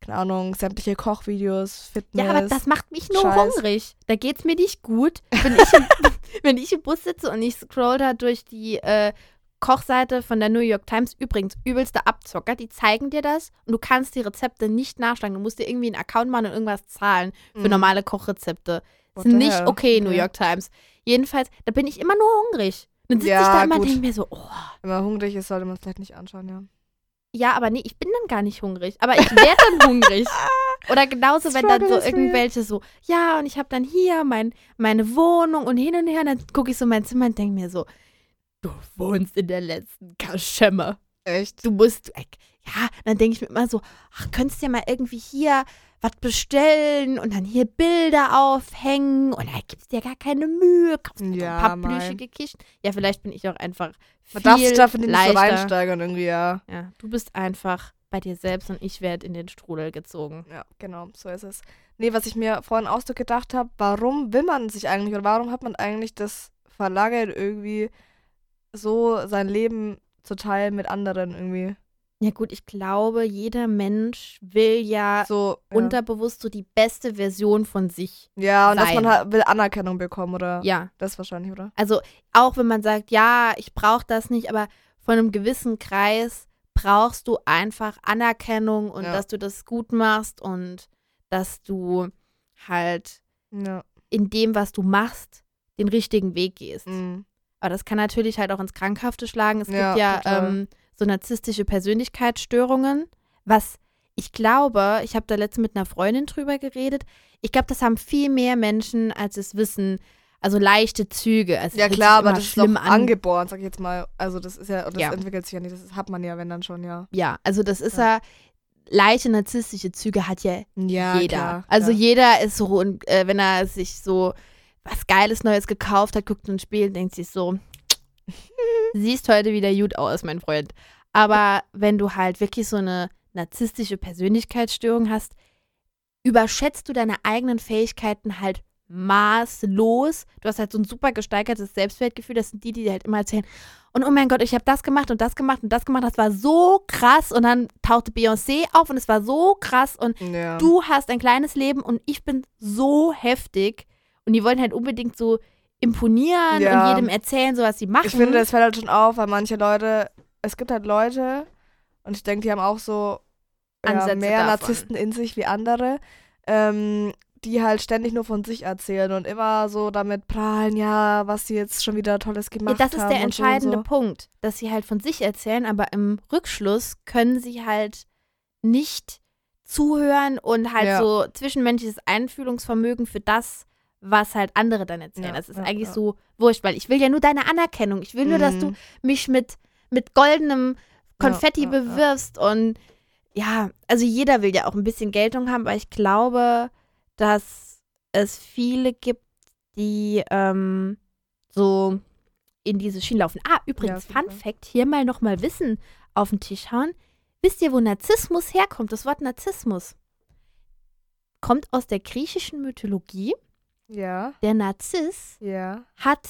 keine Ahnung, sämtliche Kochvideos, Fitness. Ja, aber das macht mich nur Scheiß. hungrig. Da geht's mir nicht gut, wenn ich, im, wenn ich im Bus sitze und ich scroll da durch die äh, Kochseite von der New York Times. Übrigens, übelster Abzocker, die zeigen dir das und du kannst die Rezepte nicht nachschlagen. Du musst dir irgendwie einen Account machen und irgendwas zahlen für Mhm. normale Kochrezepte. What Sind the nicht okay, New. York Times. Jedenfalls, da bin ich immer nur hungrig. Dann sitze Ja, ich da immer und denke mir so, oh, Wenn man hungrig ist, sollte man es vielleicht nicht anschauen, ja. Ja, aber nee, ich bin dann gar nicht hungrig. Aber ich werde dann hungrig. Oder genauso, wenn dann so irgendwelche so, ja, und ich habe dann hier mein, meine Wohnung und hin und her. Und dann gucke ich so in mein Zimmer und denke mir so, du wohnst in der letzten Kaschemme. Echt? Du musst, äh, ja, dann denke ich mir immer so, ach, könntest dir mal irgendwie hier was bestellen und dann hier Bilder aufhängen und da gibst dir gar keine Mühe. Kaufst dir Ja, so ein paar mein. plüschige Kisten. Ja, vielleicht bin ich auch einfach viel Man darf sich da, finde ich, nicht so reinsteigern irgendwie, ja. Ja, du bist einfach bei dir selbst und ich werde in den Strudel gezogen. Ja, genau, so ist es. Nee, was ich mir vorhin auch so gedacht habe, warum will man sich eigentlich oder warum hat man eigentlich das Verlangen, irgendwie so sein Leben zu teilen mit anderen irgendwie? Ja gut, ich glaube, jeder Mensch will ja So, ja. unterbewusst so die beste Version von sich. ja, und dass sein. man halt will Anerkennung bekommen oder Ja, das wahrscheinlich, oder? also auch wenn man sagt, ja, ich brauche das nicht, aber von einem gewissen Kreis brauchst du einfach Anerkennung und Ja. dass du das gut machst und dass du halt Ja. in dem, was du machst, den richtigen Weg gehst. Mhm. Aber das kann natürlich halt auch ins Krankhafte schlagen. Es Ja, gibt ja total. ähm, so narzisstische Persönlichkeitsstörungen, was ich glaube, ich habe da letztens mit einer Freundin drüber geredet. Ich glaube, das haben viel mehr Menschen, als es wissen. Also leichte Züge. Also Ja klar, aber das ist schlimm doch an. angeboren, sag ich jetzt mal. Also das ist ja, das Ja. entwickelt sich ja nicht, das hat man ja, wenn dann schon, ja. Ja, also das ist ja, leichte narzisstische Züge hat ja Ja, jeder. klar, also klar. jeder ist so, und äh, wenn er sich so was Geiles Neues gekauft hat, guckt ins Spiel und denkt sich so, siehst heute wieder gut aus, mein Freund. Aber wenn du halt wirklich so eine narzisstische Persönlichkeitsstörung hast, überschätzt du deine eigenen Fähigkeiten halt maßlos. Du hast halt so ein super gesteigertes Selbstwertgefühl. Das sind die, die dir halt immer erzählen. Und oh mein Gott, ich habe das gemacht und das gemacht und das gemacht. Das war so krass. Und dann tauchte Beyoncé auf und es war so krass. Und ja. du hast ein kleines Leben und ich bin so heftig. Und die wollen halt unbedingt so imponieren Ja. und jedem erzählen, so was sie machen. Ich finde, es fällt halt schon auf, weil manche Leute, es gibt halt Leute, und ich denke, die haben auch so ja, mehr davon. Narzissten in sich wie andere, ähm, die halt ständig nur von sich erzählen und immer so damit prahlen, ja, was sie jetzt schon wieder Tolles Ja, gemacht das ist haben. der so entscheidende und so. Punkt, dass sie halt von sich erzählen, aber im Rückschluss können sie halt nicht zuhören und halt Ja. so zwischenmenschliches Einfühlungsvermögen für das, was halt andere dann erzählen. Ja, das ist ja, eigentlich ja. so wurscht, weil ich will ja nur deine Anerkennung. Ich will nur, dass du Mhm. mich mit, mit goldenem Konfetti bewirfst und ja, also jeder will ja auch ein bisschen Geltung haben, aber ich glaube, dass es viele gibt, die ähm, so in diese Schiene laufen. Ah, übrigens, Fun. Fact, hier mal nochmal Wissen auf den Tisch hauen. Wisst ihr, wo Narzissmus herkommt? Das Wort Narzissmus kommt aus der griechischen Mythologie. Ja, Der Narziss ja, hat,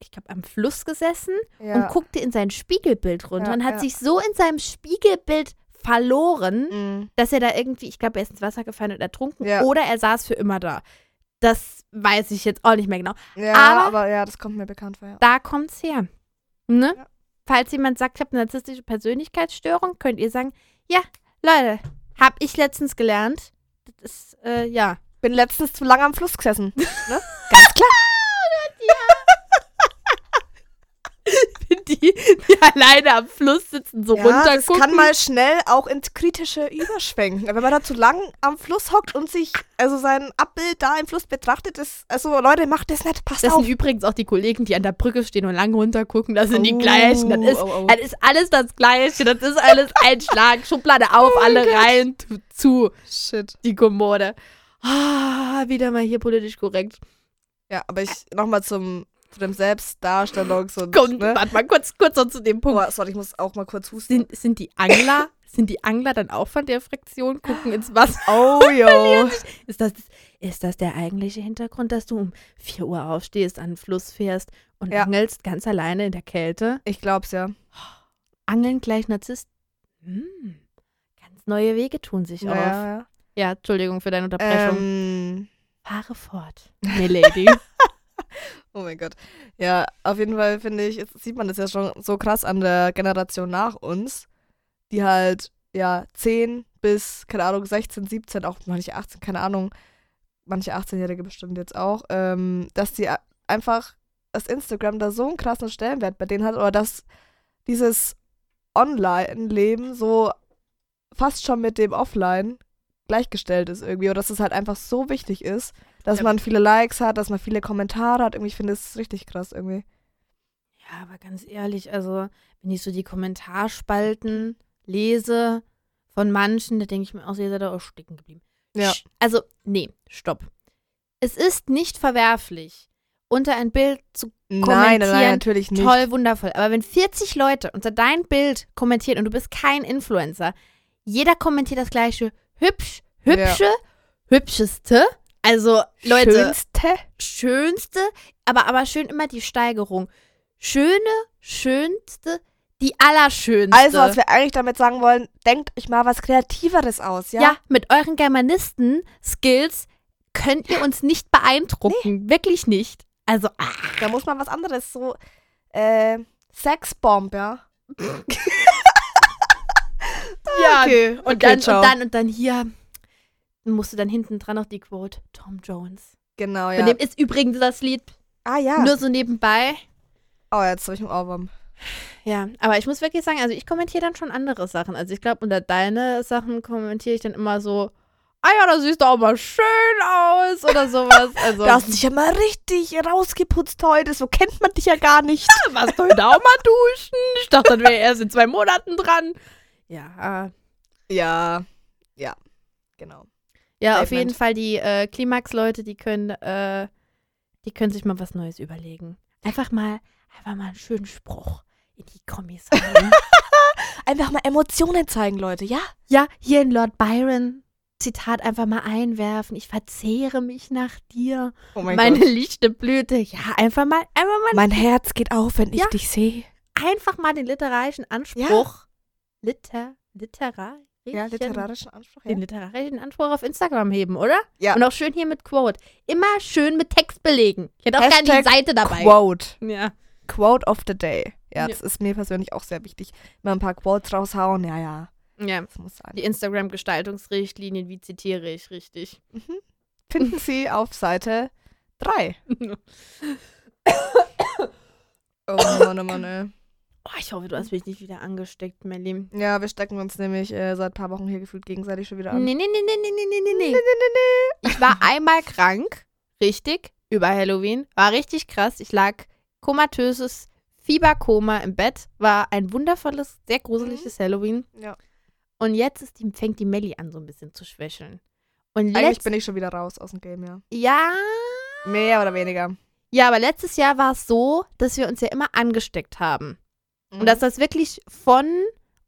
ich glaube, am Fluss gesessen ja. und guckte in sein Spiegelbild runter Ja, und hat sich so in seinem Spiegelbild verloren, Mhm. dass er da irgendwie, ich glaube, er ist ins Wasser gefallen und ertrunken oder er saß für immer da. Das weiß ich jetzt auch nicht mehr genau. Ja, Aber- aber, ja, das kommt mir bekannt vor. Da kommt's her. Ne? Ja. Falls jemand sagt, ich habe eine narzisstische Persönlichkeitsstörung, könnt ihr sagen, ja, Leute, hab ich letztens gelernt. Das ist, äh, ja. Bin letztens zu lange am Fluss gesessen. Ne? Ganz klar. Die, die alleine am Fluss sitzen, so Ja, das runtergucken. kann mal schnell auch ins Kritische überschwenken. Wenn man da zu lang am Fluss hockt und sich also sein Abbild da im Fluss betrachtet, ist, also Leute, macht das nicht, passt Das auf. sind übrigens auch die Kollegen, die an der Brücke stehen und lang runtergucken. Das sind die Oh, gleichen. Das ist, oh, oh. das ist alles das Gleiche. Das ist alles ein Schlag. Schublade auf, Oh alle rein, tu- zu, Shit. die Kommode. Ah, wieder mal hier politisch korrekt. Ja, aber ich nochmal zum zu dem Selbstdarstellungs und Komm, ne? warte mal kurz, kurz noch zu dem Punkt. Boah, sorry, ich muss auch mal kurz husten. Sind, sind die Angler, sind die Angler dann auch von der Fraktion, gucken ins Wasser? Oh, yo. Ist das, ist das der eigentliche Hintergrund, dass du um 4 Uhr aufstehst, an den Fluss fährst und Ja. angelst ganz alleine in der Kälte? Ich glaub's ja. Angeln gleich Narzisst? Hm, ganz neue Wege tun sich auf. Ja, ja. Ja, Entschuldigung für deine Unterbrechung. Ähm, Fahre fort, Milady. oh mein Gott. Ja, auf jeden Fall finde ich, jetzt sieht man das ja schon so krass an der Generation nach uns, die halt, ja, 10 bis, keine Ahnung, 16, 17, auch manche 18, keine Ahnung, manche 18-Jährige bestimmt jetzt auch, ähm, dass die einfach, dass Instagram da so einen krassen Stellenwert bei denen hat oder dass dieses Online-Leben so fast schon mit dem Offline gleichgestellt ist irgendwie oder dass es halt einfach so wichtig ist, dass Ja. man viele Likes hat, dass man viele Kommentare hat. Irgendwie ich finde es richtig krass irgendwie. ja, aber ganz ehrlich, also, wenn ich so die Kommentarspalten lese von manchen, da denke ich mir auch, ihr seid da auch stecken geblieben. Ja. Also, nee, stopp. Es ist nicht verwerflich, unter ein Bild zu Nein, nein, nein, Kommentieren, natürlich nicht. toll, wundervoll. Aber wenn 40 Leute unter dein Bild kommentieren und du bist kein Influencer, jeder kommentiert das gleiche. Hübsch, hübsche, hübscheste. Also, Leute, Schönste. schönste, aber, aber schön immer die Steigerung. Schöne, schönste, die allerschönste. Also, was wir eigentlich damit sagen wollen, denkt euch mal was Kreativeres aus, ja? ja? mit euren Germanisten-Skills könnt ihr uns nicht beeindrucken. Wirklich nicht. Also, ah, Da muss man was anderes, so, äh, Sexbomb, ja? ja. okay. Und, okay, dann, ciao. und dann, und dann hier musst du dann hinten dran noch die Quote Tom Jones. Genau, Von ja. dem ist übrigens das Lied Ah ja. Nur so nebenbei. oh, jetzt habe ich einen Ohrwurm. Ja, aber ich muss wirklich sagen, also ich kommentiere dann schon andere Sachen. Also ich glaube, unter deine Sachen kommentiere ich dann immer so, ah ja, da siehst du auch mal schön aus oder sowas. Also, Du hast dich ja mal richtig rausgeputzt heute. So kennt man dich ja gar nicht. warst du heute auch mal duschen? Ich dachte, dann wäre erst in zwei Monaten dran. Ja, Ja. Ja. Genau. ja, auf jeden Fall die äh, Klimax-Leute, die können, äh, die können sich mal was Neues überlegen. Einfach mal, einfach mal einen schönen Spruch in die Kommis rein. Einfach mal Emotionen zeigen, Leute, ja? ja, hier in Lord Byron Zitat einfach mal einwerfen. Ich verzehre mich nach dir. Oh Meine lichte Blüte. Ja, einfach mal, einfach mal, Mein Herz geht auf, wenn ich Ja. dich sehe. einfach mal den literarischen Anspruch. Liter, literarisch. Ja, literarischen Anspruch. Den literarischen Anspruch auf Instagram heben, oder? Ja. Und auch schön hier mit Quote. Immer schön mit Text belegen. Ich hätte auch gerne die Seite dabei. Quote. Ja. Quote of the day. Ja, Ja. das ist mir persönlich auch sehr wichtig. Mal ein paar Quotes raushauen, ja, ja. ja. Das muss sein. Die Instagram-Gestaltungsrichtlinien, wie zitiere ich richtig? Mhm. Finden Sie auf Seite 3. Oh Mann, oh Mann, ey. Oh, ich hoffe, du hast mich nicht wieder angesteckt, Melly. Ja, wir stecken uns nämlich äh, seit ein paar Wochen hier gefühlt gegenseitig schon wieder an. Nee, nee, nee, nee, nee, nee, nee, nee. Ich war einmal krank, richtig, über Halloween. War richtig krass. Ich lag komatöses Fieberkoma im Bett. War ein wundervolles, sehr gruseliges Halloween. Ja. Und jetzt ist die, fängt die Melli an, so ein bisschen zu schwächeln. Und Eigentlich bin ich schon wieder raus aus dem Game, ja. ja, Mehr oder weniger. ja, aber letztes Jahr war es so, dass wir uns ja immer angesteckt haben. Mhm. Und dass das wirklich von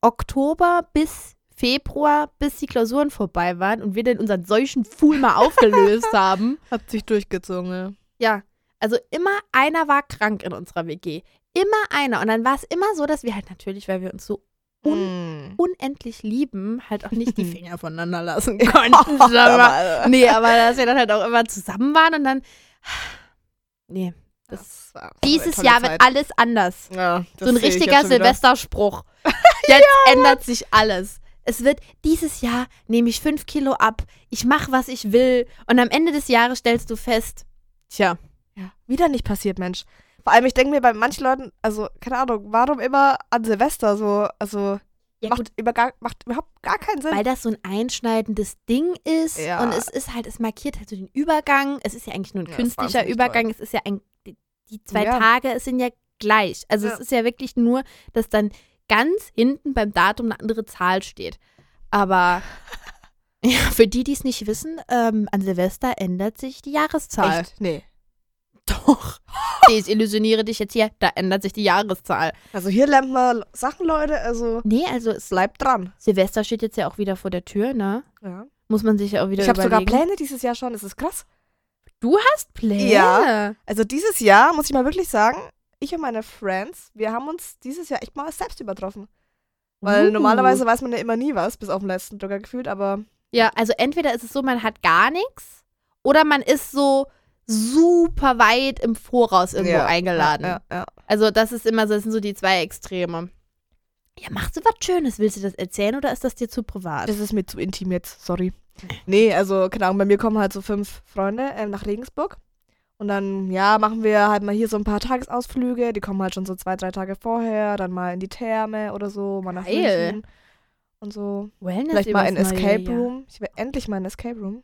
Oktober bis Februar, bis die Klausuren vorbei waren und wir dann unseren solchen Fool mal aufgelöst haben. hat sich durchgezogen, ja. Ja, also immer einer war krank in unserer WG. Immer einer. Und dann war es immer so, dass wir halt natürlich, weil wir uns so Mm. unendlich lieben, halt auch nicht die Finger voneinander lassen konnten. mal. nee, aber dass wir dann halt auch immer zusammen waren und dann. Nee. Das war Dieses Jahr Zeit. wird alles anders. Ja, so ein richtiger. Silvesterspruch. Jetzt ändert sich alles. Es wird dieses Jahr nehme ich fünf Kilo ab. Ich mache, was ich will. Und am Ende des Jahres stellst du fest, tja, Ja, wieder nicht passiert, Mensch. Vor allem, ich denke mir bei manchen Leuten, also, keine Ahnung, warum immer an Silvester so, also, ja macht, über gar, macht überhaupt gar keinen Sinn. weil das so ein einschneidendes Ding ist. Ja. Und es ist halt, es markiert halt so den Übergang. Es ist ja eigentlich nur ein Ja, künstlicher Übergang. Es ist ja ein, die- zwei Ja. Tage, sind ja gleich. Also Ja. es ist ja wirklich nur, dass dann ganz hinten beim Datum eine andere Zahl steht. Aber ja, für die, die es nicht wissen, ähm, an Silvester ändert sich die Jahreszahl. Echt? Nee. Doch. Desillusioniere dich jetzt hier, da ändert sich die Jahreszahl. Also, hier lernt man Sachen, Leute, also, Nee, also es, bleibt dran. Silvester steht jetzt ja auch wieder vor der Tür, ne? Ja. Muss man sich ja auch wieder Ich habe sogar überlegen. Pläne dieses Jahr schon, das ist krass. Du hast Pläne? Ja. Also, dieses Jahr, muss ich mal wirklich sagen, ich und meine Friends, wir haben uns dieses Jahr echt mal selbst übertroffen. Weil Uh. normalerweise weiß man ja immer nie was, bis auf den letzten Drücker gefühlt, aber Ja, also entweder ist es so, man hat gar nichts oder man ist so super weit im Voraus irgendwo Ja, eingeladen. Ja, ja. Also das ist immer so, das sind so die zwei Extreme. Ja, machst du was Schönes? Willst du das erzählen oder ist das dir zu privat? Das ist mir zu intim jetzt, sorry. Nee, also, keine Ahnung, bei mir kommen halt so fünf Freunde ähm, nach Regensburg. Und dann, ja, machen wir halt mal hier so ein paar Tagesausflüge. Die kommen halt schon so zwei, drei Tage vorher. Dann mal in die Therme oder so, mal nach Geil. München. Und so. Wellness Vielleicht mal in Escape Jahr. Room. Ich will endlich mal in Escape Room.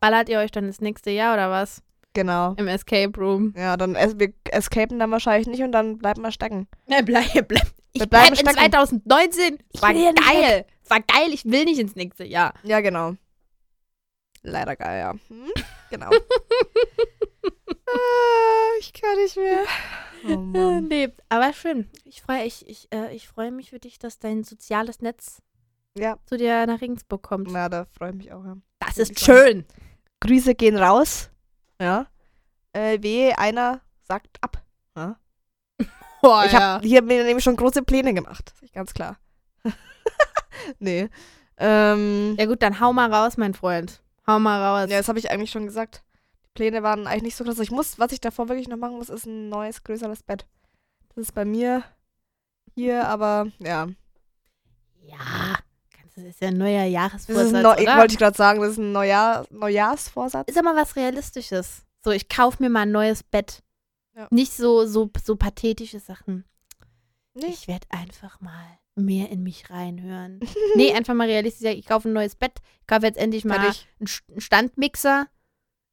Ballert ihr euch dann das nächste Jahr oder was? Genau. Im Escape Room. Ja, dann es, wir escapen dann wahrscheinlich nicht und dann bleiben wir stecken. Ja, bleib, bleib. Ich Wir bleib bleiben in stecken. 2019. Es Ich war geil. Es war geil. Ich will nicht ins nächste Jahr. Ja, genau. Leider geil, ja. Hm? Genau. ah, ich kann nicht mehr. Oh Mann. Nee, aber schön. Ich freue ich, ich, äh, ich freu mich für dich, dass dein soziales Netz Ja, zu dir nach Regensburg kommt. na, da freue ich mich auch. Ja. Das ist ich schön. Grüße gehen raus. Ja. Äh, wehe, einer sagt ab. Ja? Oh, Ich habe hier mir nämlich schon große Pläne gemacht. Ganz klar. nee. Ähm, Ja gut, dann hau mal raus, mein Freund. Hau mal raus. ja, das habe ich eigentlich schon gesagt. Die Pläne waren eigentlich nicht so krass. Ich muss, was ich davor wirklich noch machen muss, ist ein neues, größeres Bett. Das ist bei mir hier, aber ja. Ja, das ist ja ein neuer Das Jahresvorsatz, ein Neu wollte ich gerade sagen, das ist ein Neujahr Neujahrsvorsatz. ist aber was Realistisches. So, ich kaufe mir mal ein neues Bett. Ja. Nicht so, so, so pathetische Sachen. Nee. Ich werde einfach mal mehr in mich reinhören. nee, einfach mal realistisch sagen, ich kaufe ein neues Bett. Ich kaufe jetzt endlich mal Fertig. einen St- einen Standmixer.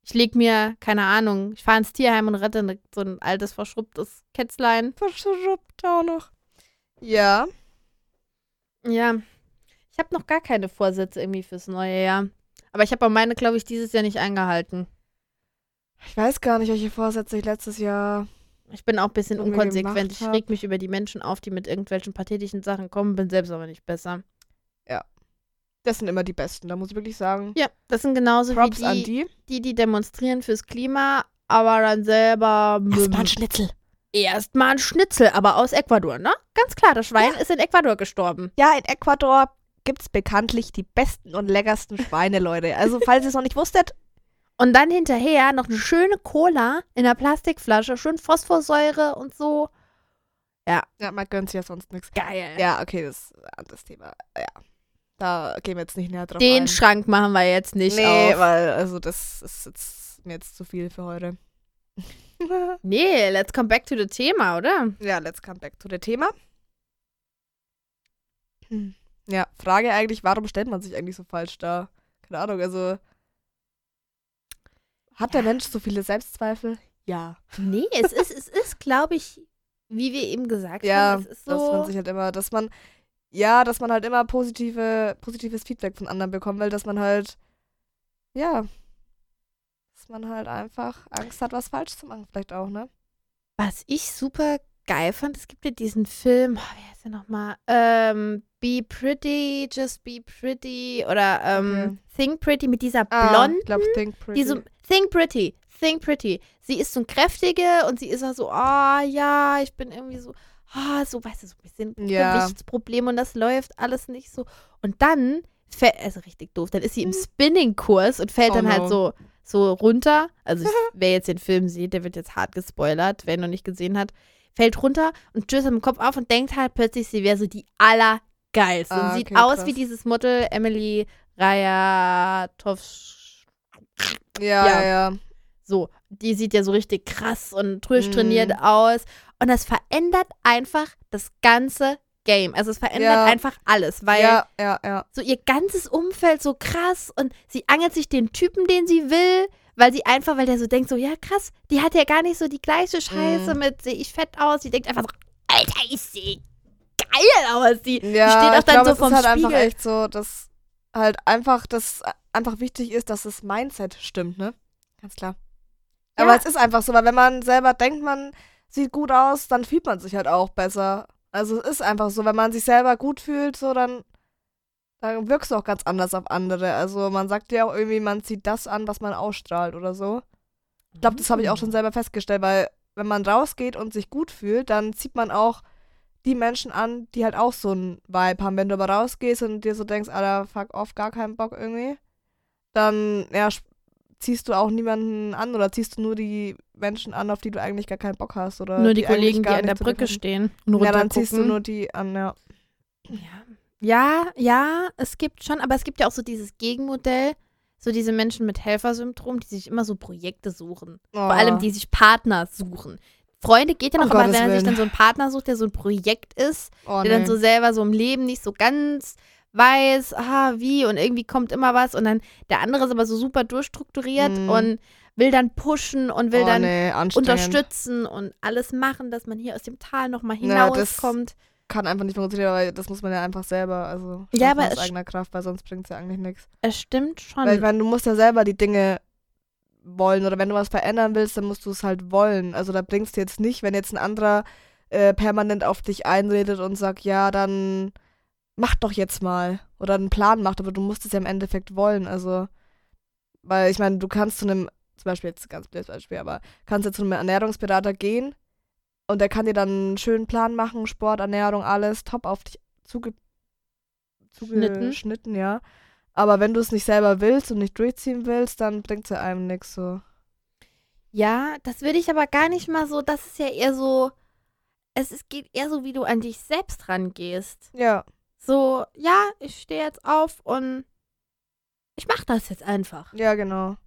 Ich leg mir, keine Ahnung, ich fahre ins Tierheim und rette ne, so ein altes, verschrubbtes Kätzlein. Verschrubbt auch noch. Ja. Ja. Ich habe noch gar keine Vorsätze irgendwie fürs neue Jahr. Aber ich habe auch meine, glaube ich, dieses Jahr nicht eingehalten. Ich weiß gar nicht, welche Vorsätze ich letztes Jahr. Ich bin auch ein bisschen unkonsequent. Ich reg mich über die Menschen auf, die mit irgendwelchen pathetischen Sachen kommen, bin selbst aber nicht besser. Das sind immer die besten, da muss ich wirklich sagen. Ja, das sind genauso Props wie die, die. die, die demonstrieren fürs Klima, aber dann selber Schnitzel. erstmal ein Schnitzel, aber aus Ecuador, ne? Ganz klar, das Schwein ist in Ecuador gestorben. Ja, in Ecuador gibt es bekanntlich die besten und leckersten Schweine, Leute. Also, falls ihr es noch nicht wusstet, Und dann hinterher noch eine schöne Cola in einer Plastikflasche, schön Phosphorsäure und so. ja, man gönnt sich ja sonst nichts. Geil. Ja, okay, das ist ein anderes Thema. Ja. Da gehen wir jetzt nicht näher drauf Den ein. Schrank machen wir jetzt nicht nee, auf. weil, also, das ist jetzt mir jetzt zu viel für heute. Nee, let's come back to the Thema, oder? ja, let's come back to the Thema. Hm. Ja, Frage eigentlich, warum stellt man sich eigentlich so falsch dar? Keine Ahnung, also. Hat der. Mensch so viele Selbstzweifel? Ja. Nee, es ist, es ist, glaube ich, wie wir eben gesagt Ja, haben, es ist dass so. man sich halt immer, dass man, ja, dass man halt immer positive, positives Feedback von anderen bekommt, weil dass man halt, ja, dass man halt einfach Angst hat, was falsch zu machen, vielleicht auch, ne? Was ich super geil fand, es gibt ja diesen Film, oh, wie heißt der nochmal? Ähm, Be Pretty, Just Be Pretty oder ähm, Think Pretty mit dieser Ah, blonden, ich glaube, Think Pretty. so, Think Pretty, Think Pretty. Sie ist so ein kräftige und sie ist auch so, ah ja, ich bin irgendwie so, ah, so, weißt du, so ein bisschen Ja. Gewichtsproblem und das läuft alles nicht so. Und dann, fällt, also richtig doof, dann ist sie im Hm. Spinning-Kurs und fällt Oh dann halt no. so, so runter. Also ich, wer jetzt den Film sieht, der wird jetzt hart gespoilert, wer ihn noch nicht gesehen hat. Fällt runter und stößt am Kopf auf und denkt halt plötzlich, sie wäre so die allergeilste. Ah, und sieht okay, aus krass. wie dieses Model Emily Rajatovs. ja, ja. ja, ja. So, die sieht ja so richtig krass und durchtrainiert Mhm. aus. Und das verändert einfach das ganze Game. Also es verändert Ja. einfach alles, weil ja, ja, ja. so ihr ganzes Umfeld so krass und sie angelt sich den Typen, den sie will, weil sie einfach, weil der so denkt, so, ja krass, die hat ja gar nicht so die gleiche Scheiße Mhm. mit, sehe ich fett aus. Die denkt einfach so, Alter, ich sehe geil aus. Die, Ja, die steht auch dann glaube, so vom ist halt einfach Spiegel. echt so, dass halt einfach, dass einfach wichtig ist, dass das Mindset stimmt, ne? Ganz klar. Ja. Aber es ist einfach so, weil wenn man selber denkt, man sieht gut aus, dann fühlt man sich halt auch besser. Also es ist einfach so, wenn man sich selber gut fühlt, so dann, dann wirkst du auch ganz anders auf andere. Also man sagt ja auch irgendwie, man zieht das an, was man ausstrahlt oder so. Ich glaube, das habe ich auch schon selber festgestellt, weil wenn man rausgeht und sich gut fühlt, dann zieht man auch die Menschen an, die halt auch so einen Vibe haben. Wenn du aber rausgehst und dir so denkst, Alter, fuck off, gar keinen Bock irgendwie, dann ja, ziehst du auch niemanden an oder ziehst du nur die Menschen an, auf die du eigentlich gar keinen Bock hast. Oder Nur die, eigentlich Kollegen, die an der Brücke stehen und Ja, dann ziehst du nur die an, ja. Ja. Ja, ja, es gibt schon, aber es gibt ja auch so dieses Gegenmodell, so diese Menschen mit Helfersyndrom, die sich immer so Projekte suchen. Vor allem, die sich Partner suchen. Freunde geht ja noch, Um aber Gottes wenn er sich dann so einen Partner sucht, der so ein Projekt ist, oh, der dann nee. so selber so im Leben nicht so ganz weiß, ah, wie und irgendwie kommt immer was und dann der andere ist aber so super durchstrukturiert Mhm. und will dann pushen und will oh, dann nee, unterstützen und alles machen, dass man hier aus dem Tal nochmal Ja, hinauskommt. Kann einfach nicht funktionieren, weil das muss man ja einfach selber, also Ja, aber aus eigener Kraft, weil sonst bringt es ja eigentlich nichts. Es stimmt schon. Weil ich meine, du musst ja selber die Dinge wollen oder wenn du was verändern willst, dann musst du es halt wollen. Also da bringst du jetzt nicht, wenn jetzt ein anderer äh, permanent auf dich einredet und sagt, ja, dann mach doch jetzt mal oder einen Plan macht, aber du musst es ja im Endeffekt wollen. Also, weil ich meine, du kannst zu einem, zum Beispiel jetzt ganz blödes Beispiel, aber kannst jetzt zu einem Ernährungsberater gehen und der kann dir dann einen schönen Plan machen, Sport, Ernährung, alles top auf dich zuge Schnitten. zugeschnitten, ja. Aber wenn du es nicht selber willst und nicht durchziehen willst, dann bringt es ja einem nichts so. Ja, das würde ich aber gar nicht mal so, das ist ja eher so, es ist, geht eher so, wie du an dich selbst rangehst. Ja. So, ja, ich stehe jetzt auf und ich mache das jetzt einfach. Ja, genau.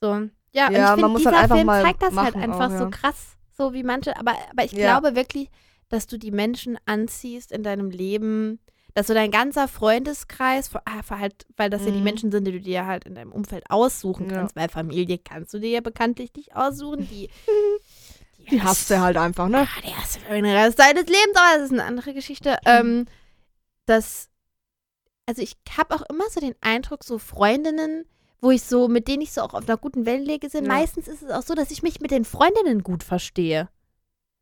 So, Ja, und Ja, ich man finde, muss dieser halt einfach Film mal zeigt das halt machen einfach auch, so ja. krass, so wie manche, aber, aber ich Ja. glaube wirklich, dass du die Menschen anziehst in deinem Leben, dass so dein ganzer Freundeskreis, ah, halt, weil das ja die Mhm. Menschen sind, die du dir halt in deinem Umfeld aussuchen Ja. kannst, weil Familie kannst du dir ja bekanntlich nicht aussuchen, die Die hasst du halt einfach, ne? Ah, die hast du für den Rest deines Lebens, aber das ist eine andere Geschichte. Ähm, dass, also ich habe auch immer so den Eindruck, so Freundinnen, wo ich so, mit denen ich so auch auf einer guten Wellenlänge sind, Ja. meistens ist es auch so, dass ich mich mit den Freundinnen gut verstehe.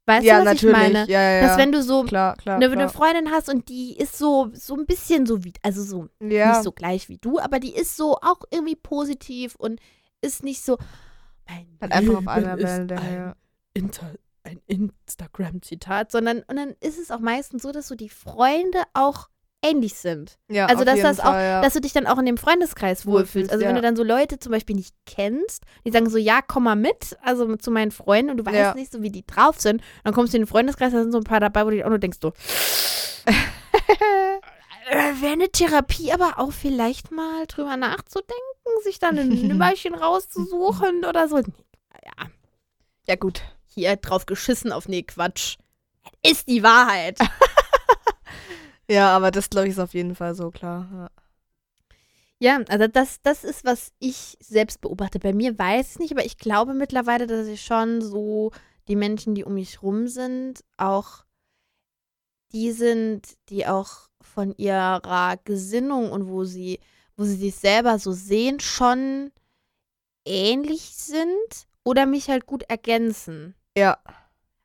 Weißt ja, du, was natürlich. ich meine? Ja, ja. Dass wenn du so klar, klar. eine, klar. Freundin hast und die ist so, so ein bisschen so wie, also so nicht so gleich wie du, aber die ist so auch irgendwie positiv und ist nicht so. Mein Halt einfach auf einer Wellenlänge. ein ein Instagram-Zitat, sondern und dann ist es auch meistens so, dass so die Freunde auch ähnlich sind. Ja, Also, dass das auch- Fall, ja. Dass du dich dann auch in dem Freundeskreis wohlfühlst. Also wenn ja. du dann so Leute zum Beispiel nicht kennst, die sagen so, ja, komm mal mit, also zu meinen Freunden und du weißt Ja. nicht so, wie die drauf sind, dann kommst du in den Freundeskreis, da sind so ein paar dabei, wo du dich auch nur denkst, so, äh, wäre eine Therapie aber auch vielleicht mal drüber nachzudenken, sich dann ein Nümmerchen rauszusuchen oder so. Ja, ja, gut. hier drauf geschissen auf nee, Quatsch. Ist die Wahrheit. Ja, aber das, glaube ich, ist auf jeden Fall so klar. Ja. Ja, also das, das ist, was ich selbst beobachte. Bei mir weiß ich nicht, aber ich glaube mittlerweile, dass ich schon so die Menschen, die um mich rum sind, auch die sind, die auch von ihrer Gesinnung und wo sie, wo sie sich selber so sehen, schon ähnlich sind oder mich halt gut ergänzen. Ja.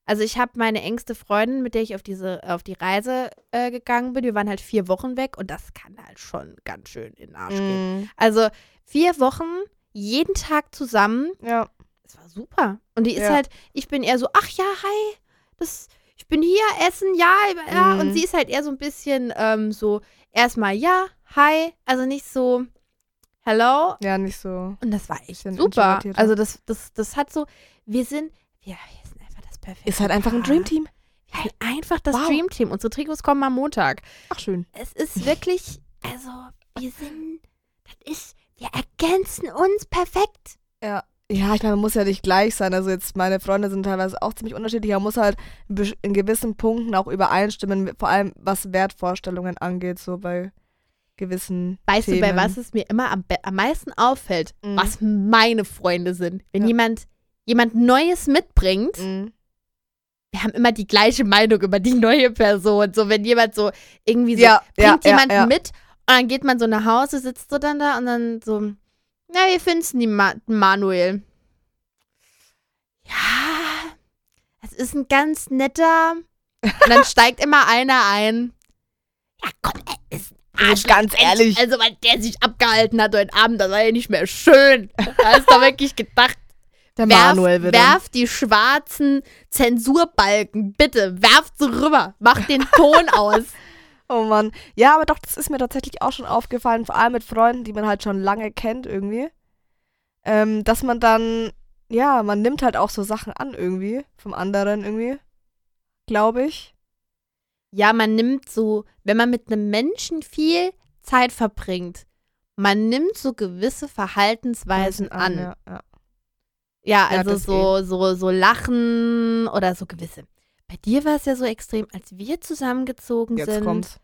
Also ich habe meine engste Freundin, mit der ich auf diese auf die Reise äh, gegangen bin. Wir waren halt vier Wochen weg und das kann halt schon ganz schön in den Arsch gehen. Mm, Also vier Wochen, jeden Tag zusammen. ja. Das war super. Und die ist Ja. halt, ich bin eher so, ach ja, hi, das, ich bin hier, essen, ja, ja. Mhm. Und sie ist halt eher so ein bisschen ähm, so, erstmal ja, hi, also nicht so, hello. Ja, nicht so. Und das war echt super. introvertierter. Also das, das, das hat so, wir sind, wir, wir perfekte Ist halt einfach ein. Dreamteam. Sind einfach das Wow. Dreamteam. Unsere Trikots kommen am Montag. Ach, schön. Es ist wirklich, also, wir sind, das ist, wir ergänzen uns perfekt. Ja. Ja, ich meine, man muss ja nicht gleich sein. Also jetzt, meine Freunde sind teilweise auch ziemlich unterschiedlich. Man muss halt in gewissen Punkten auch übereinstimmen, vor allem was Wertvorstellungen angeht, so bei gewissen Weißt Themen. du, bei was es mir immer am, am meisten auffällt, Mhm. was meine Freunde sind? Wenn Ja. jemand, jemand Neues mitbringt, Mhm. Wir haben immer die gleiche Meinung über die neue Person. So, wenn jemand so irgendwie so Ja, bringt ja, jemanden ja. mit und dann geht man so nach Hause, sitzt so dann da und dann so, na, wie findest du die Ma Manuel? Ja, es ist ein ganz netter. Und dann steigt immer einer ein. Ja, komm, er ist ein Arschloch, ganz ehrlich. Also, weil der sich abgehalten hat heute Abend, das war ja nicht mehr schön. Da ist doch wirklich gedacht, Der Manuel wieder. werf die schwarzen Zensurbalken, bitte, werft sie rüber, mach den Ton aus. Oh Mann. Ja, aber doch, das ist mir tatsächlich auch schon aufgefallen, vor allem mit Freunden, die man halt schon lange kennt irgendwie. Ähm, dass man dann, ja, man nimmt halt auch so Sachen an irgendwie, vom anderen irgendwie. Glaube ich. Ja, man nimmt so, wenn man mit einem Menschen viel Zeit verbringt, man nimmt so gewisse Verhaltensweisen an. Ja, ja. Ja, Ja, also das so, so, so Lachen oder so gewisse. Bei dir war es ja so extrem, als wir zusammengezogen Jetzt sind. kommt's.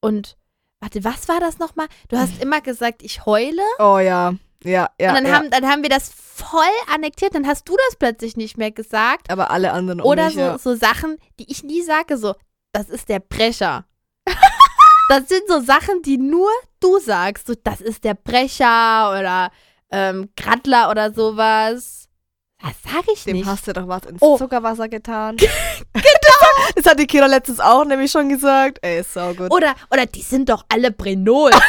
Und warte, was war das nochmal? Du hast immer gesagt, ich heule. Oh ja. Ja, ja. und dann, ja. haben, dann haben wir das voll annektiert. Dann hast du das plötzlich nicht mehr gesagt. aber alle anderen auch Oder nicht, so, ja. so Sachen, die ich nie sage, so, das ist der Brecher. das sind so Sachen, die nur du sagst. So, das ist der Brecher oder ähm, Grattler oder sowas. Das sage ich Dem nicht. hast du doch was ins Oh. Zuckerwasser getan. genau. Das hat die Kira letztens auch nämlich schon gesagt. Ey, ist saugut. Oder, oder die sind doch alle Brenol.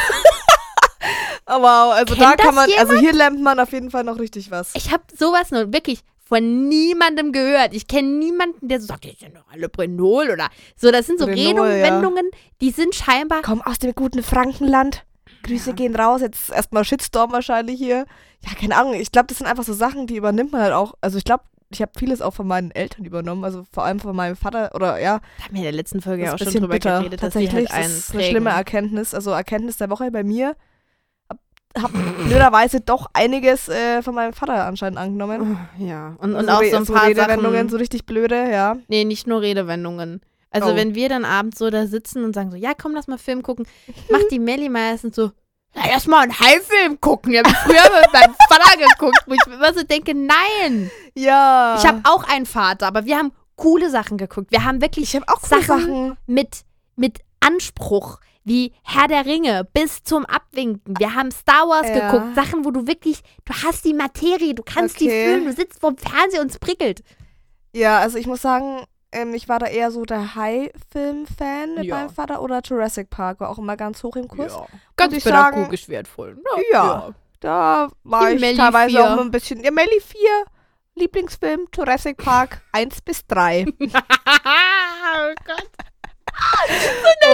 Oh, wow, also Kennt da kann man, also hier lernt man auf jeden Fall noch richtig was. Ich habe sowas nur wirklich von niemandem gehört. Ich kenne niemanden, der so sagt, die sind doch alle Brenol oder so. Das sind so Brenol, ja. Redewendungen, die sind scheinbar Komm aus dem guten Frankenland. Grüße Ja. gehen raus. Jetzt erstmal Shitstorm wahrscheinlich hier. Ja, keine Ahnung. Ich glaube, das sind einfach so Sachen, die übernimmt man halt auch. Also ich glaube, ich habe vieles auch von meinen Eltern übernommen. Also vor allem von meinem Vater oder ja, Da haben wir in der letzten Folge ja auch schon drüber bitter. geredet, dass Tatsächlich, halt einen das ist eine schlimme Erkenntnis. Also Erkenntnis der Woche bei mir. Hab- habe blöderweise doch einiges äh, von meinem Vater anscheinend angenommen. Ja, und, und Also auch so ein paar Redewendungen, Sachen. so richtig blöde, ja. Nee, nicht nur Redewendungen. Also Oh. wenn wir dann abends so da sitzen und sagen so, ja, komm, lass mal Film gucken, macht die Melli meistens so, ja, lass mal einen Hai-Film gucken. Ich habe früher mit meinem Vater geguckt, wo ich immer so denke, nein. Ja. Ich habe auch einen Vater, aber wir haben coole Sachen geguckt. Wir haben wirklich ich hab auch Sachen, Sachen. mit, mit Anspruch, wie Herr der Ringe bis zum Abwinken. Wir haben Star Wars Ja. geguckt, Sachen, wo du wirklich, du hast die Materie, du kannst die Okay. fühlen, du sitzt vorm Fernseher und es prickelt. Ja, also ich muss sagen, ähm, ich war da eher so der Hai-Film-Fan mit Ja. meinem Vater oder Jurassic Park war auch immer ganz hoch im Kurs. Ganz ich sagen- pädagogisch wertvoll. Ja. Da war ich Melli teilweise vier. auch mal ein bisschen. Ja, Melli 4, Lieblingsfilm, Jurassic Park 1 bis 3. oh Gott.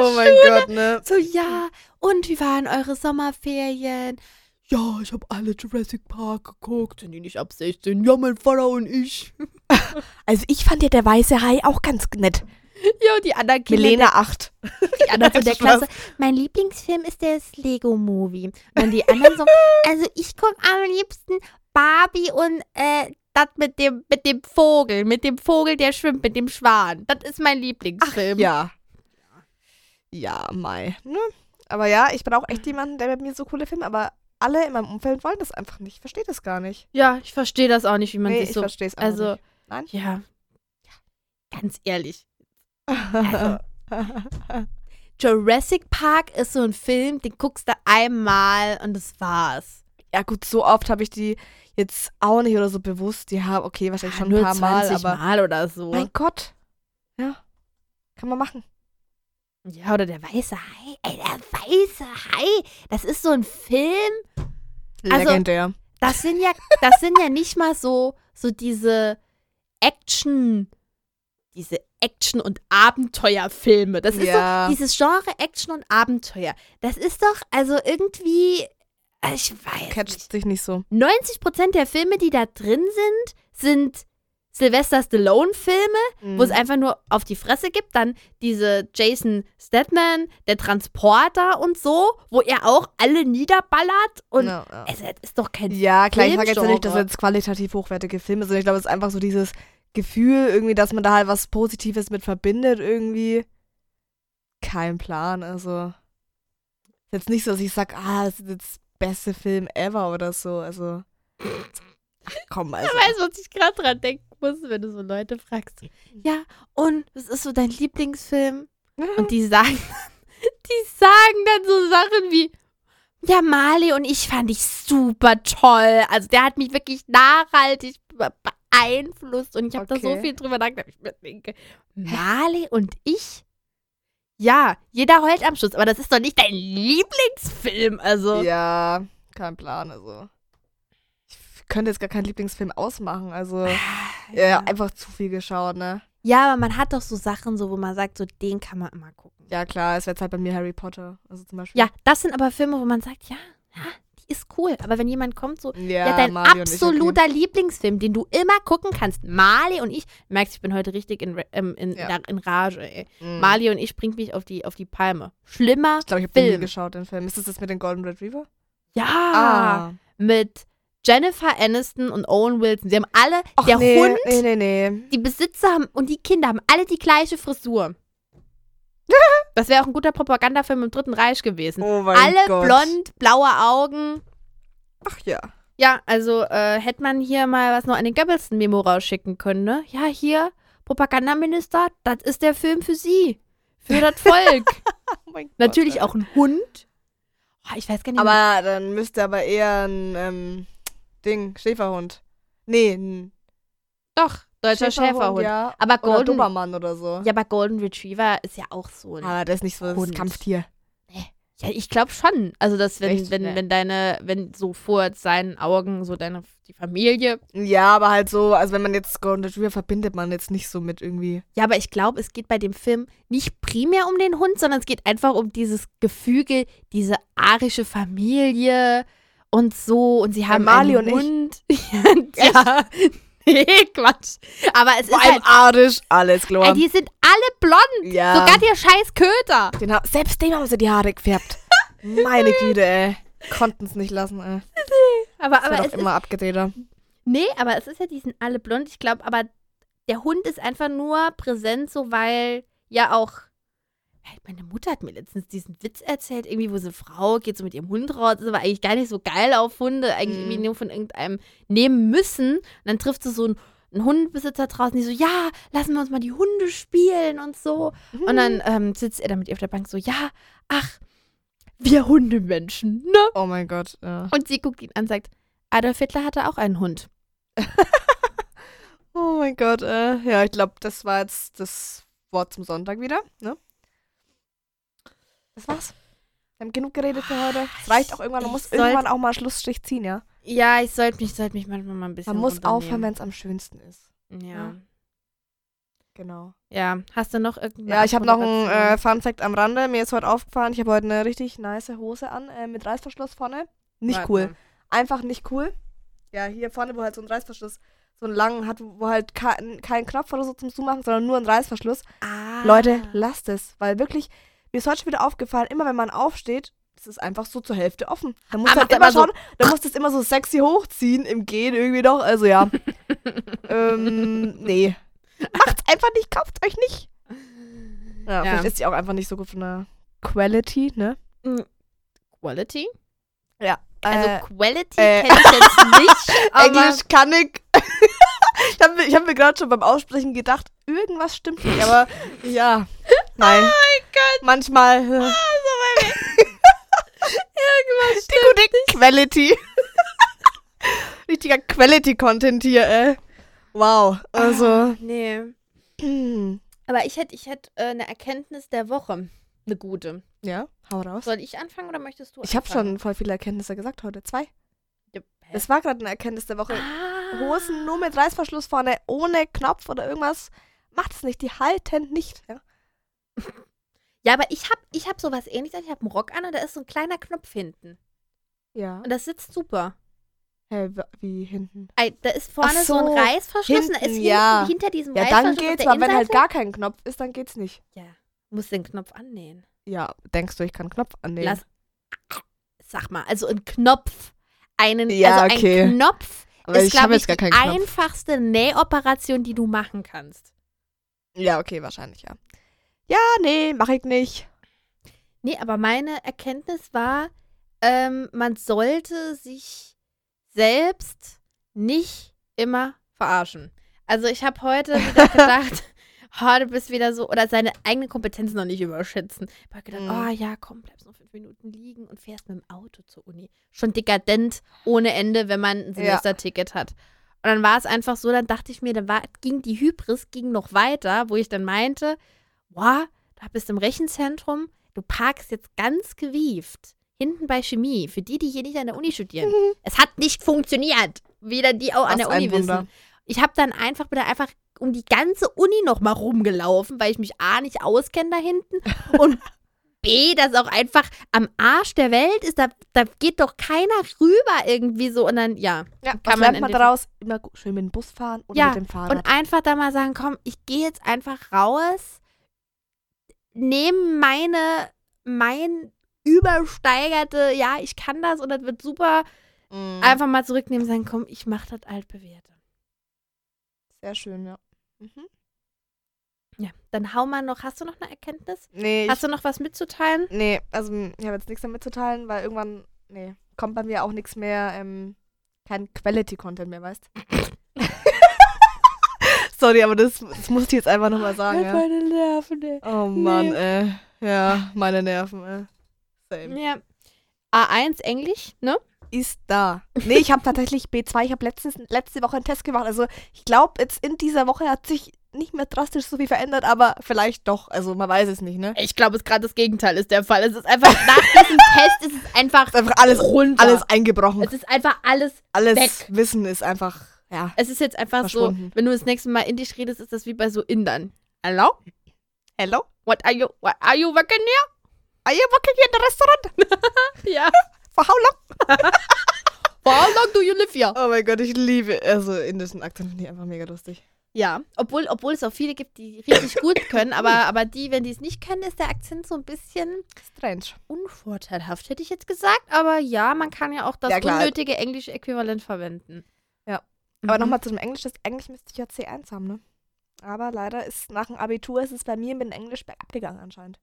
oh mein Gott, ne? So, ja, und wie waren eure Sommerferien? Ja, ich habe alle Jurassic Park geguckt. Sind die nicht ab 16? Ja, mein Vater und ich. Also ich fand ja der weiße Hai auch ganz nett. Ja, und die anderen Kinder Milena 8. Die anderen so der. Klasse. Mein Lieblingsfilm ist das Lego-Movie. Und dann die anderen so, also ich gucke am liebsten Barbie und äh, das mit dem, mit dem Vogel, mit dem Vogel, der schwimmt, mit dem Schwan. Das ist mein Lieblingsfilm. Ja. Ja, Mai. Ne? Aber ja, ich bin auch echt jemand, der mit mir so coole Filme, aber alle in meinem Umfeld wollen das einfach nicht. Ich verstehe das gar nicht. Ja, ich verstehe das auch nicht, wie man nee, sich ich so. verstehe es auch Also, nicht. Nein? ja. Ganz ehrlich. Also, Jurassic Park ist so ein Film, den guckst du einmal und das war's. ja gut, so oft habe ich die jetzt auch nicht oder so bewusst. Ja, okay, wahrscheinlich schon Nur ein paar Mal, 20 aber Mal oder so. mein Gott. Ja, kann man machen. Ja, oder der weiße Hai. Ey, der weiße Hai. Das ist so ein Film. Also- Legendär. Das sind ja, das sind ja nicht mal so, so diese Action, diese Action- und Abenteuerfilme. Das ist Ja. so dieses Genre Action und Abenteuer. Das ist doch, also irgendwie, äh, ich weiß nicht. Catcht dich nicht so. 90 Prozent der Filme, die da drin sind, sind Sylvester Stallone-Filme, wo es Mhm. einfach nur auf die Fresse gibt. Dann diese Jason Statham, der Transporter und so, wo er auch alle niederballert. Und ja. also, das ist doch kein ja, klar, ich sage jetzt nicht, dass jetzt qualitativ hochwertige Filme sind. Ich glaube, es ist einfach so dieses Gefühl irgendwie, dass man da halt was Positives mit verbindet irgendwie. Kein Plan, also. Ist jetzt nicht so, dass ich sage, ah, das ist jetzt beste Film ever oder so. Also. Ach, komm, also. Weißt du, was ich gerade dran denken muss, wenn du so Leute fragst? Ja, und was ist so dein Lieblingsfilm? Und die sagen, die sagen dann so Sachen wie, ja, Mali und ich fand ich super toll. Also der hat mich wirklich nachhaltig beeinflusst und ich habe da so Okay. viel drüber nachgedacht. Ich mir denke, Mali und ich? Ja, jeder heult am Schluss, aber das ist doch nicht dein Lieblingsfilm. Also, Ja, kein Plan, also. Ich könnte jetzt gar keinen Lieblingsfilm ausmachen, also. Ja, einfach zu viel geschaut, ne? ja, aber man hat doch so Sachen, so wo man sagt, so den kann man immer gucken. Ja, klar, es wäre jetzt halt bei mir Harry Potter. Also zum Beispiel. Ja, das sind aber Filme, wo man sagt, ja, ja, die ist cool. Aber wenn jemand kommt, so, ja, ja, dein ich, absoluter Lieblingsfilm, den du immer gucken kannst, Marley und ich, du merkst, ich bin heute richtig in, ähm, in, Ja. in, Rage, ey. Okay. Mhm. Marley und ich bringt mich auf die, auf die Palme. Schlimmer Ich glaube, ich habe den nie geschaut, den Film. Ist das das mit dem Golden Retriever? Ja, Ah. mit Jennifer Aniston und Owen Wilson. Sie haben alle, Ach, der nee, Hund, Nee, nee, nee. die Besitzer haben, und die Kinder haben alle die gleiche Frisur. Das wäre auch ein guter Propagandafilm im Dritten Reich gewesen. Oh mein alle Gott. blond, blaue Augen. Ach ja. Ja, also äh, hätte man hier mal was noch an den Goebbelsen-Memo rausschicken können, ne? Ja, hier, Propagandaminister, das ist der Film für Sie. Für das Volk. Oh mein Gott. Natürlich ey. auch ein Hund. Oh, ich weiß gar nicht mehr. Aber dann müsste aber eher ein ähm, Ding, Schäferhund. Nee, ein Doch, deutscher Schäferhund. Ja. Aber Oder Golden, Dobermann oder so. ja, aber Golden Retriever ist ja auch so ein Aber das ist nicht so das Hund. Kampftier. Ja, ich glaube schon. Also, dass wenn, Echt? wenn, Nee. wenn deine, wenn so vor seinen Augen so deine, die Familie. Ja, aber halt so, also wenn man jetzt Golden Retriever verbindet man jetzt nicht so mit irgendwie. Ja, aber ich glaube, es geht bei dem Film nicht primär um den Hund, sondern es geht einfach um dieses Gefüge, diese arische Familie und so. Und sie haben Mali einen und ich. Hund. ja. Nee, Quatsch. Aber es Vor ist halt, arisch, alles ey, klar. die sind alle blond. Ja. Sogar der scheiß Köter. Den selbst dem haben sie die Haare gefärbt. Meine Güte, ey. Konnten es nicht lassen, ey. Aber, Das aber war es doch ist, immer abgedrehter. nee, aber es ist ja, die sind alle blond. Ich glaube, aber der Hund ist einfach nur präsent, so weil ja auch. Meine Mutter hat mir letztens diesen Witz erzählt, irgendwie, wo so eine Frau geht so mit ihrem Hund raus, ist aber eigentlich gar nicht so geil auf Hunde, eigentlich Mhm. irgendwie nur von irgendeinem nehmen müssen. Und dann trifft sie so einen, einen Hundebesitzer draußen, die so, ja, lassen wir uns mal die Hunde spielen und so. Und dann ähm, sitzt er da mit ihr auf der Bank so, ja, ach, wir Hundemenschen, ne? Oh mein Gott, ja. Und sie guckt ihn an und sagt, Adolf Hitler hatte auch einen Hund. Oh mein Gott, äh, ja, ich glaube, das war jetzt das Wort zum Sonntag wieder, ne? Das war's. Wir haben genug geredet für heute. Es reicht auch irgendwann, man muss sollt- irgendwann auch mal einen Schlussstrich ziehen, ja? Ja, ich sollte mich, sollte mich manchmal mal ein bisschen Man muss aufhören, wenn es am schönsten ist. Ja. Genau. Ja, hast du noch irgendeine Ja, ich habe noch einen äh? Fun Fact am Rande. Mir ist heute aufgefallen, ich habe heute eine richtig nice Hose an, äh, mit Reißverschluss vorne. Nicht Warte cool. Einfach nicht cool. Ja, hier vorne, wo halt so ein Reißverschluss so einen langen hat, wo halt kein, kein Knopf oder so zum Zumachen, sondern nur ein Reißverschluss. Ah. Leute, lasst es. Weil wirklich, mir ist heute schon wieder aufgefallen, immer wenn man aufsteht, ist es einfach so zur Hälfte offen. Da musst du Aber halt immer aber so- schauen, da musst du es immer so sexy hochziehen im Gehen irgendwie noch. Also ja. ähm, nee. Macht's einfach nicht, kauft euch nicht. Ja, Ja. vielleicht ist sie auch einfach nicht so gut von der Quality, ne? Quality? Ja. Also äh, Quality äh, kenne ich jetzt nicht, aber Englisch kann ich. ich habe mir, hab mir gerade schon beim Aussprechen gedacht, irgendwas stimmt nicht, aber ja. Nein. Gott. Manchmal. Äh, irgendwas die gute Quality. Richtiger Quality-Content hier, ey. Wow. Also. Ah, nee. Aber ich hätte ich hätt, äh, eine Erkenntnis der Woche. Eine gute. Ja, hau raus. Soll ich anfangen oder möchtest du Ich habe schon voll viele Erkenntnisse gesagt heute. Zwei. Das war gerade eine Erkenntnis der Woche. Ah. Hosen nur mit Reißverschluss vorne, ohne Knopf oder irgendwas. Macht es nicht. Die halten nicht. Ja. Ja, aber ich habe ich hab sowas ähnliches. Ich habe einen Rock an und da ist so ein kleiner Knopf hinten. ja. Und das sitzt super. Hä, wie hinten? Ei, Da ist vorne Ach so, ein so, Reißverschluss und da ist hinten, hinten, ja. hinter diesem Ja, Reißverschluss dann auf geht's, aber wenn halt gar kein Knopf ist, dann geht's nicht. Ja, muss den Knopf annähen. Ja, denkst du, ich kann Knopf annehmen? Lass, sag mal, also ein Knopf, einen, Ja, also okay. ein Knopf aber ist, glaube ich, gar die einfachste Nähoperation, die du machen kannst. Ja, okay, wahrscheinlich, ja. Ja, nee, mach ich nicht. Nee, aber meine Erkenntnis war, ähm, man sollte sich selbst nicht immer verarschen. Also ich habe heute wieder gedacht, oh, du bist wieder so, oder seine eigenen Kompetenzen noch nicht überschätzen. Ich habe gedacht, Mhm. oh ja, komm, bleibst noch fünf Minuten liegen und fährst mit dem Auto zur Uni. Schon dekadent ohne Ende, wenn man ein Ja. Semesterticket hat. Und dann war es einfach so, dann dachte ich mir, dann war, ging die Hybris ging noch weiter, wo ich dann meinte, boah, da bist du im Rechenzentrum, du parkst jetzt ganz gewieft hinten bei Chemie, für die, die hier nicht an der Uni studieren. Mhm. Es hat nicht funktioniert. Weder die auch an Was der Uni wissen. Ich habe dann einfach, bin da einfach um die ganze Uni noch mal rumgelaufen, weil ich mich A nicht auskenne da hinten und B, dass auch einfach am Arsch der Welt ist, da, da geht doch keiner rüber irgendwie so und dann, ja. Ja, Kann man man daraus? Immer schön mit dem Bus fahren oder Ja, mit dem Fahrrad. Und einfach da mal sagen, komm, ich gehe jetzt einfach raus, nehme meine, mein übersteigerte, ja, ich kann das und das wird super, Mhm. einfach mal zurücknehmen und sagen, komm, ich mach das altbewährte. Sehr schön, ja. Mhm. Ja, dann hau mal noch, hast du noch eine Erkenntnis? Nee, Hast du noch was mitzuteilen? nee, also m, ich habe jetzt nichts damit zu teilen, weil irgendwann, nee, kommt bei mir auch nichts mehr, ähm, kein Quality-Content mehr, weißt Sorry, aber das, das muss ich jetzt einfach nochmal sagen, ja. Meine Nerven, ey. Oh Mann, ey. Ja, meine Nerven, ey. Same. Ja. A1 Englisch, ne? Ist da. Nee, ich habe tatsächlich B2. Ich habe letzte Woche einen Test gemacht. Also ich glaube, jetzt in dieser Woche hat sich nicht mehr drastisch so viel verändert, aber vielleicht doch. Also man weiß es nicht, ne? Ich glaube, es gerade das Gegenteil ist der Fall. Es ist einfach, nach diesem Test ist es einfach, Ist einfach alles, runter. alles eingebrochen. es ist einfach alles Alles weg. Wissen ist einfach, ja. Es ist jetzt einfach so, wenn du das nächste Mal Indisch redest, ist das wie bei so Indern. Hello? Hello? What are you, what are you working here? Are you working in the restaurant? Ja. For how long? For how long do you live here? Oh mein Gott, ich liebe, also indischen Akzent finde ich einfach mega lustig. Ja, obwohl, obwohl es auch viele gibt, die richtig gut können, aber, aber die, wenn die es nicht können, ist der Akzent so ein bisschen Strange. unvorteilhaft, hätte ich jetzt gesagt. Aber ja, man kann ja auch das Ja, unnötige englische Äquivalent verwenden. Aber Mhm. nochmal zu dem Englisch, das eigentlich müsste ich ja C1 haben, ne? Aber leider ist nach dem Abitur ist es bei mir mit dem Englisch bergab gegangen anscheinend.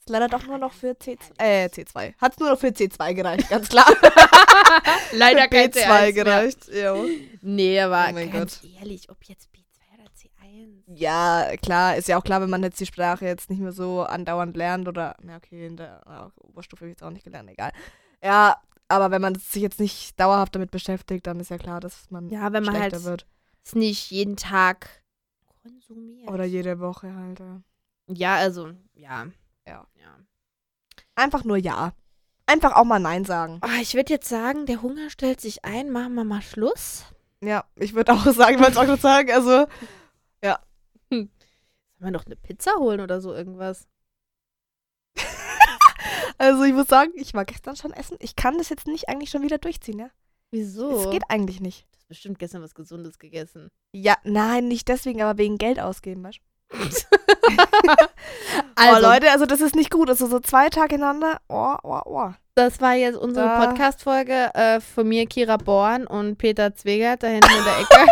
Ist leider doch nur noch für C2. Äh, C2. Hat es nur noch für C2 gereicht, ganz klar. Leider für kein B2 C1 mehr. gereicht. Jo. Nee, aber Oh mein ganz ehrlich, ob jetzt B2 oder C1. Ja, klar, ist ja auch klar, wenn man jetzt die Sprache jetzt nicht mehr so andauernd lernt oder, ja, okay, in der Oberstufe habe ich jetzt auch nicht gelernt, egal. Ja, aber wenn man sich jetzt nicht dauerhaft damit beschäftigt, dann ist ja klar, dass man Ja, wenn man schlechter halt wird. es nicht jeden Tag konsumiert. Oder jede Woche halt. Ja. ja, also, ja. Ja. ja. Einfach nur ja. Einfach auch mal Nein sagen. Oh, ich würde jetzt sagen, der Hunger stellt sich ein. Machen wir mal Schluss. Ja, ich würde auch sagen, ich wollte es auch gerade sagen, also Sollen wir noch eine Pizza holen oder so irgendwas? Also ich muss sagen, ich war gestern schon essen. Ich kann das jetzt nicht eigentlich schon wieder durchziehen, ja? Wieso? Es geht eigentlich nicht. Du hast bestimmt gestern was Gesundes gegessen. Ja, nein, nicht deswegen, aber wegen Geld ausgeben, weißt du? Also, oh, Leute, also das ist nicht gut. Also so zwei Tage hintereinander, oh, oh, oh. das war jetzt unsere Da- Podcast-Folge äh, von mir, Kira Born und Peter Zwegert da hinten in der Ecke.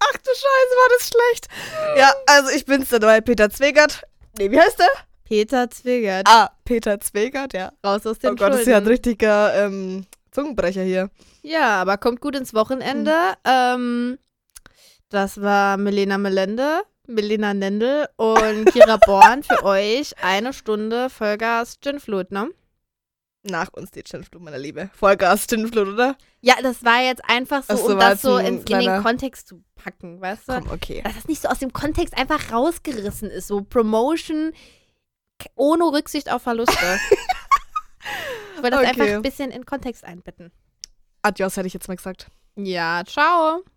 Ach du Scheiße, war das schlecht. Ja, also ich bin's, neue Peter Zwegert. Nee, wie heißt der? Peter Zwegert. Ah, Peter Zwegert, ja. Raus aus den Oh Gott, das ist ja ein richtiger ähm, Zungenbrecher hier. Ja, aber kommt gut ins Wochenende. Ähm, das war Melena Melende, Melena Nendel und Kira Born für euch. Eine Stunde Vollgas Ginflut, ne? Nach uns die Gin-Flut, meine Liebe. Vollgas Gin-Flut, oder? Ja, das war jetzt einfach so, Ach so, um das so in, in den Kontext zu packen, weißt du? Komm, okay. Dass das nicht so aus dem Kontext einfach rausgerissen ist. So Promotion ohne Rücksicht auf Verluste. ich wollte das Okay. einfach ein bisschen in Kontext einbetten. Adios, hätte ich jetzt mal gesagt. Ja, ciao.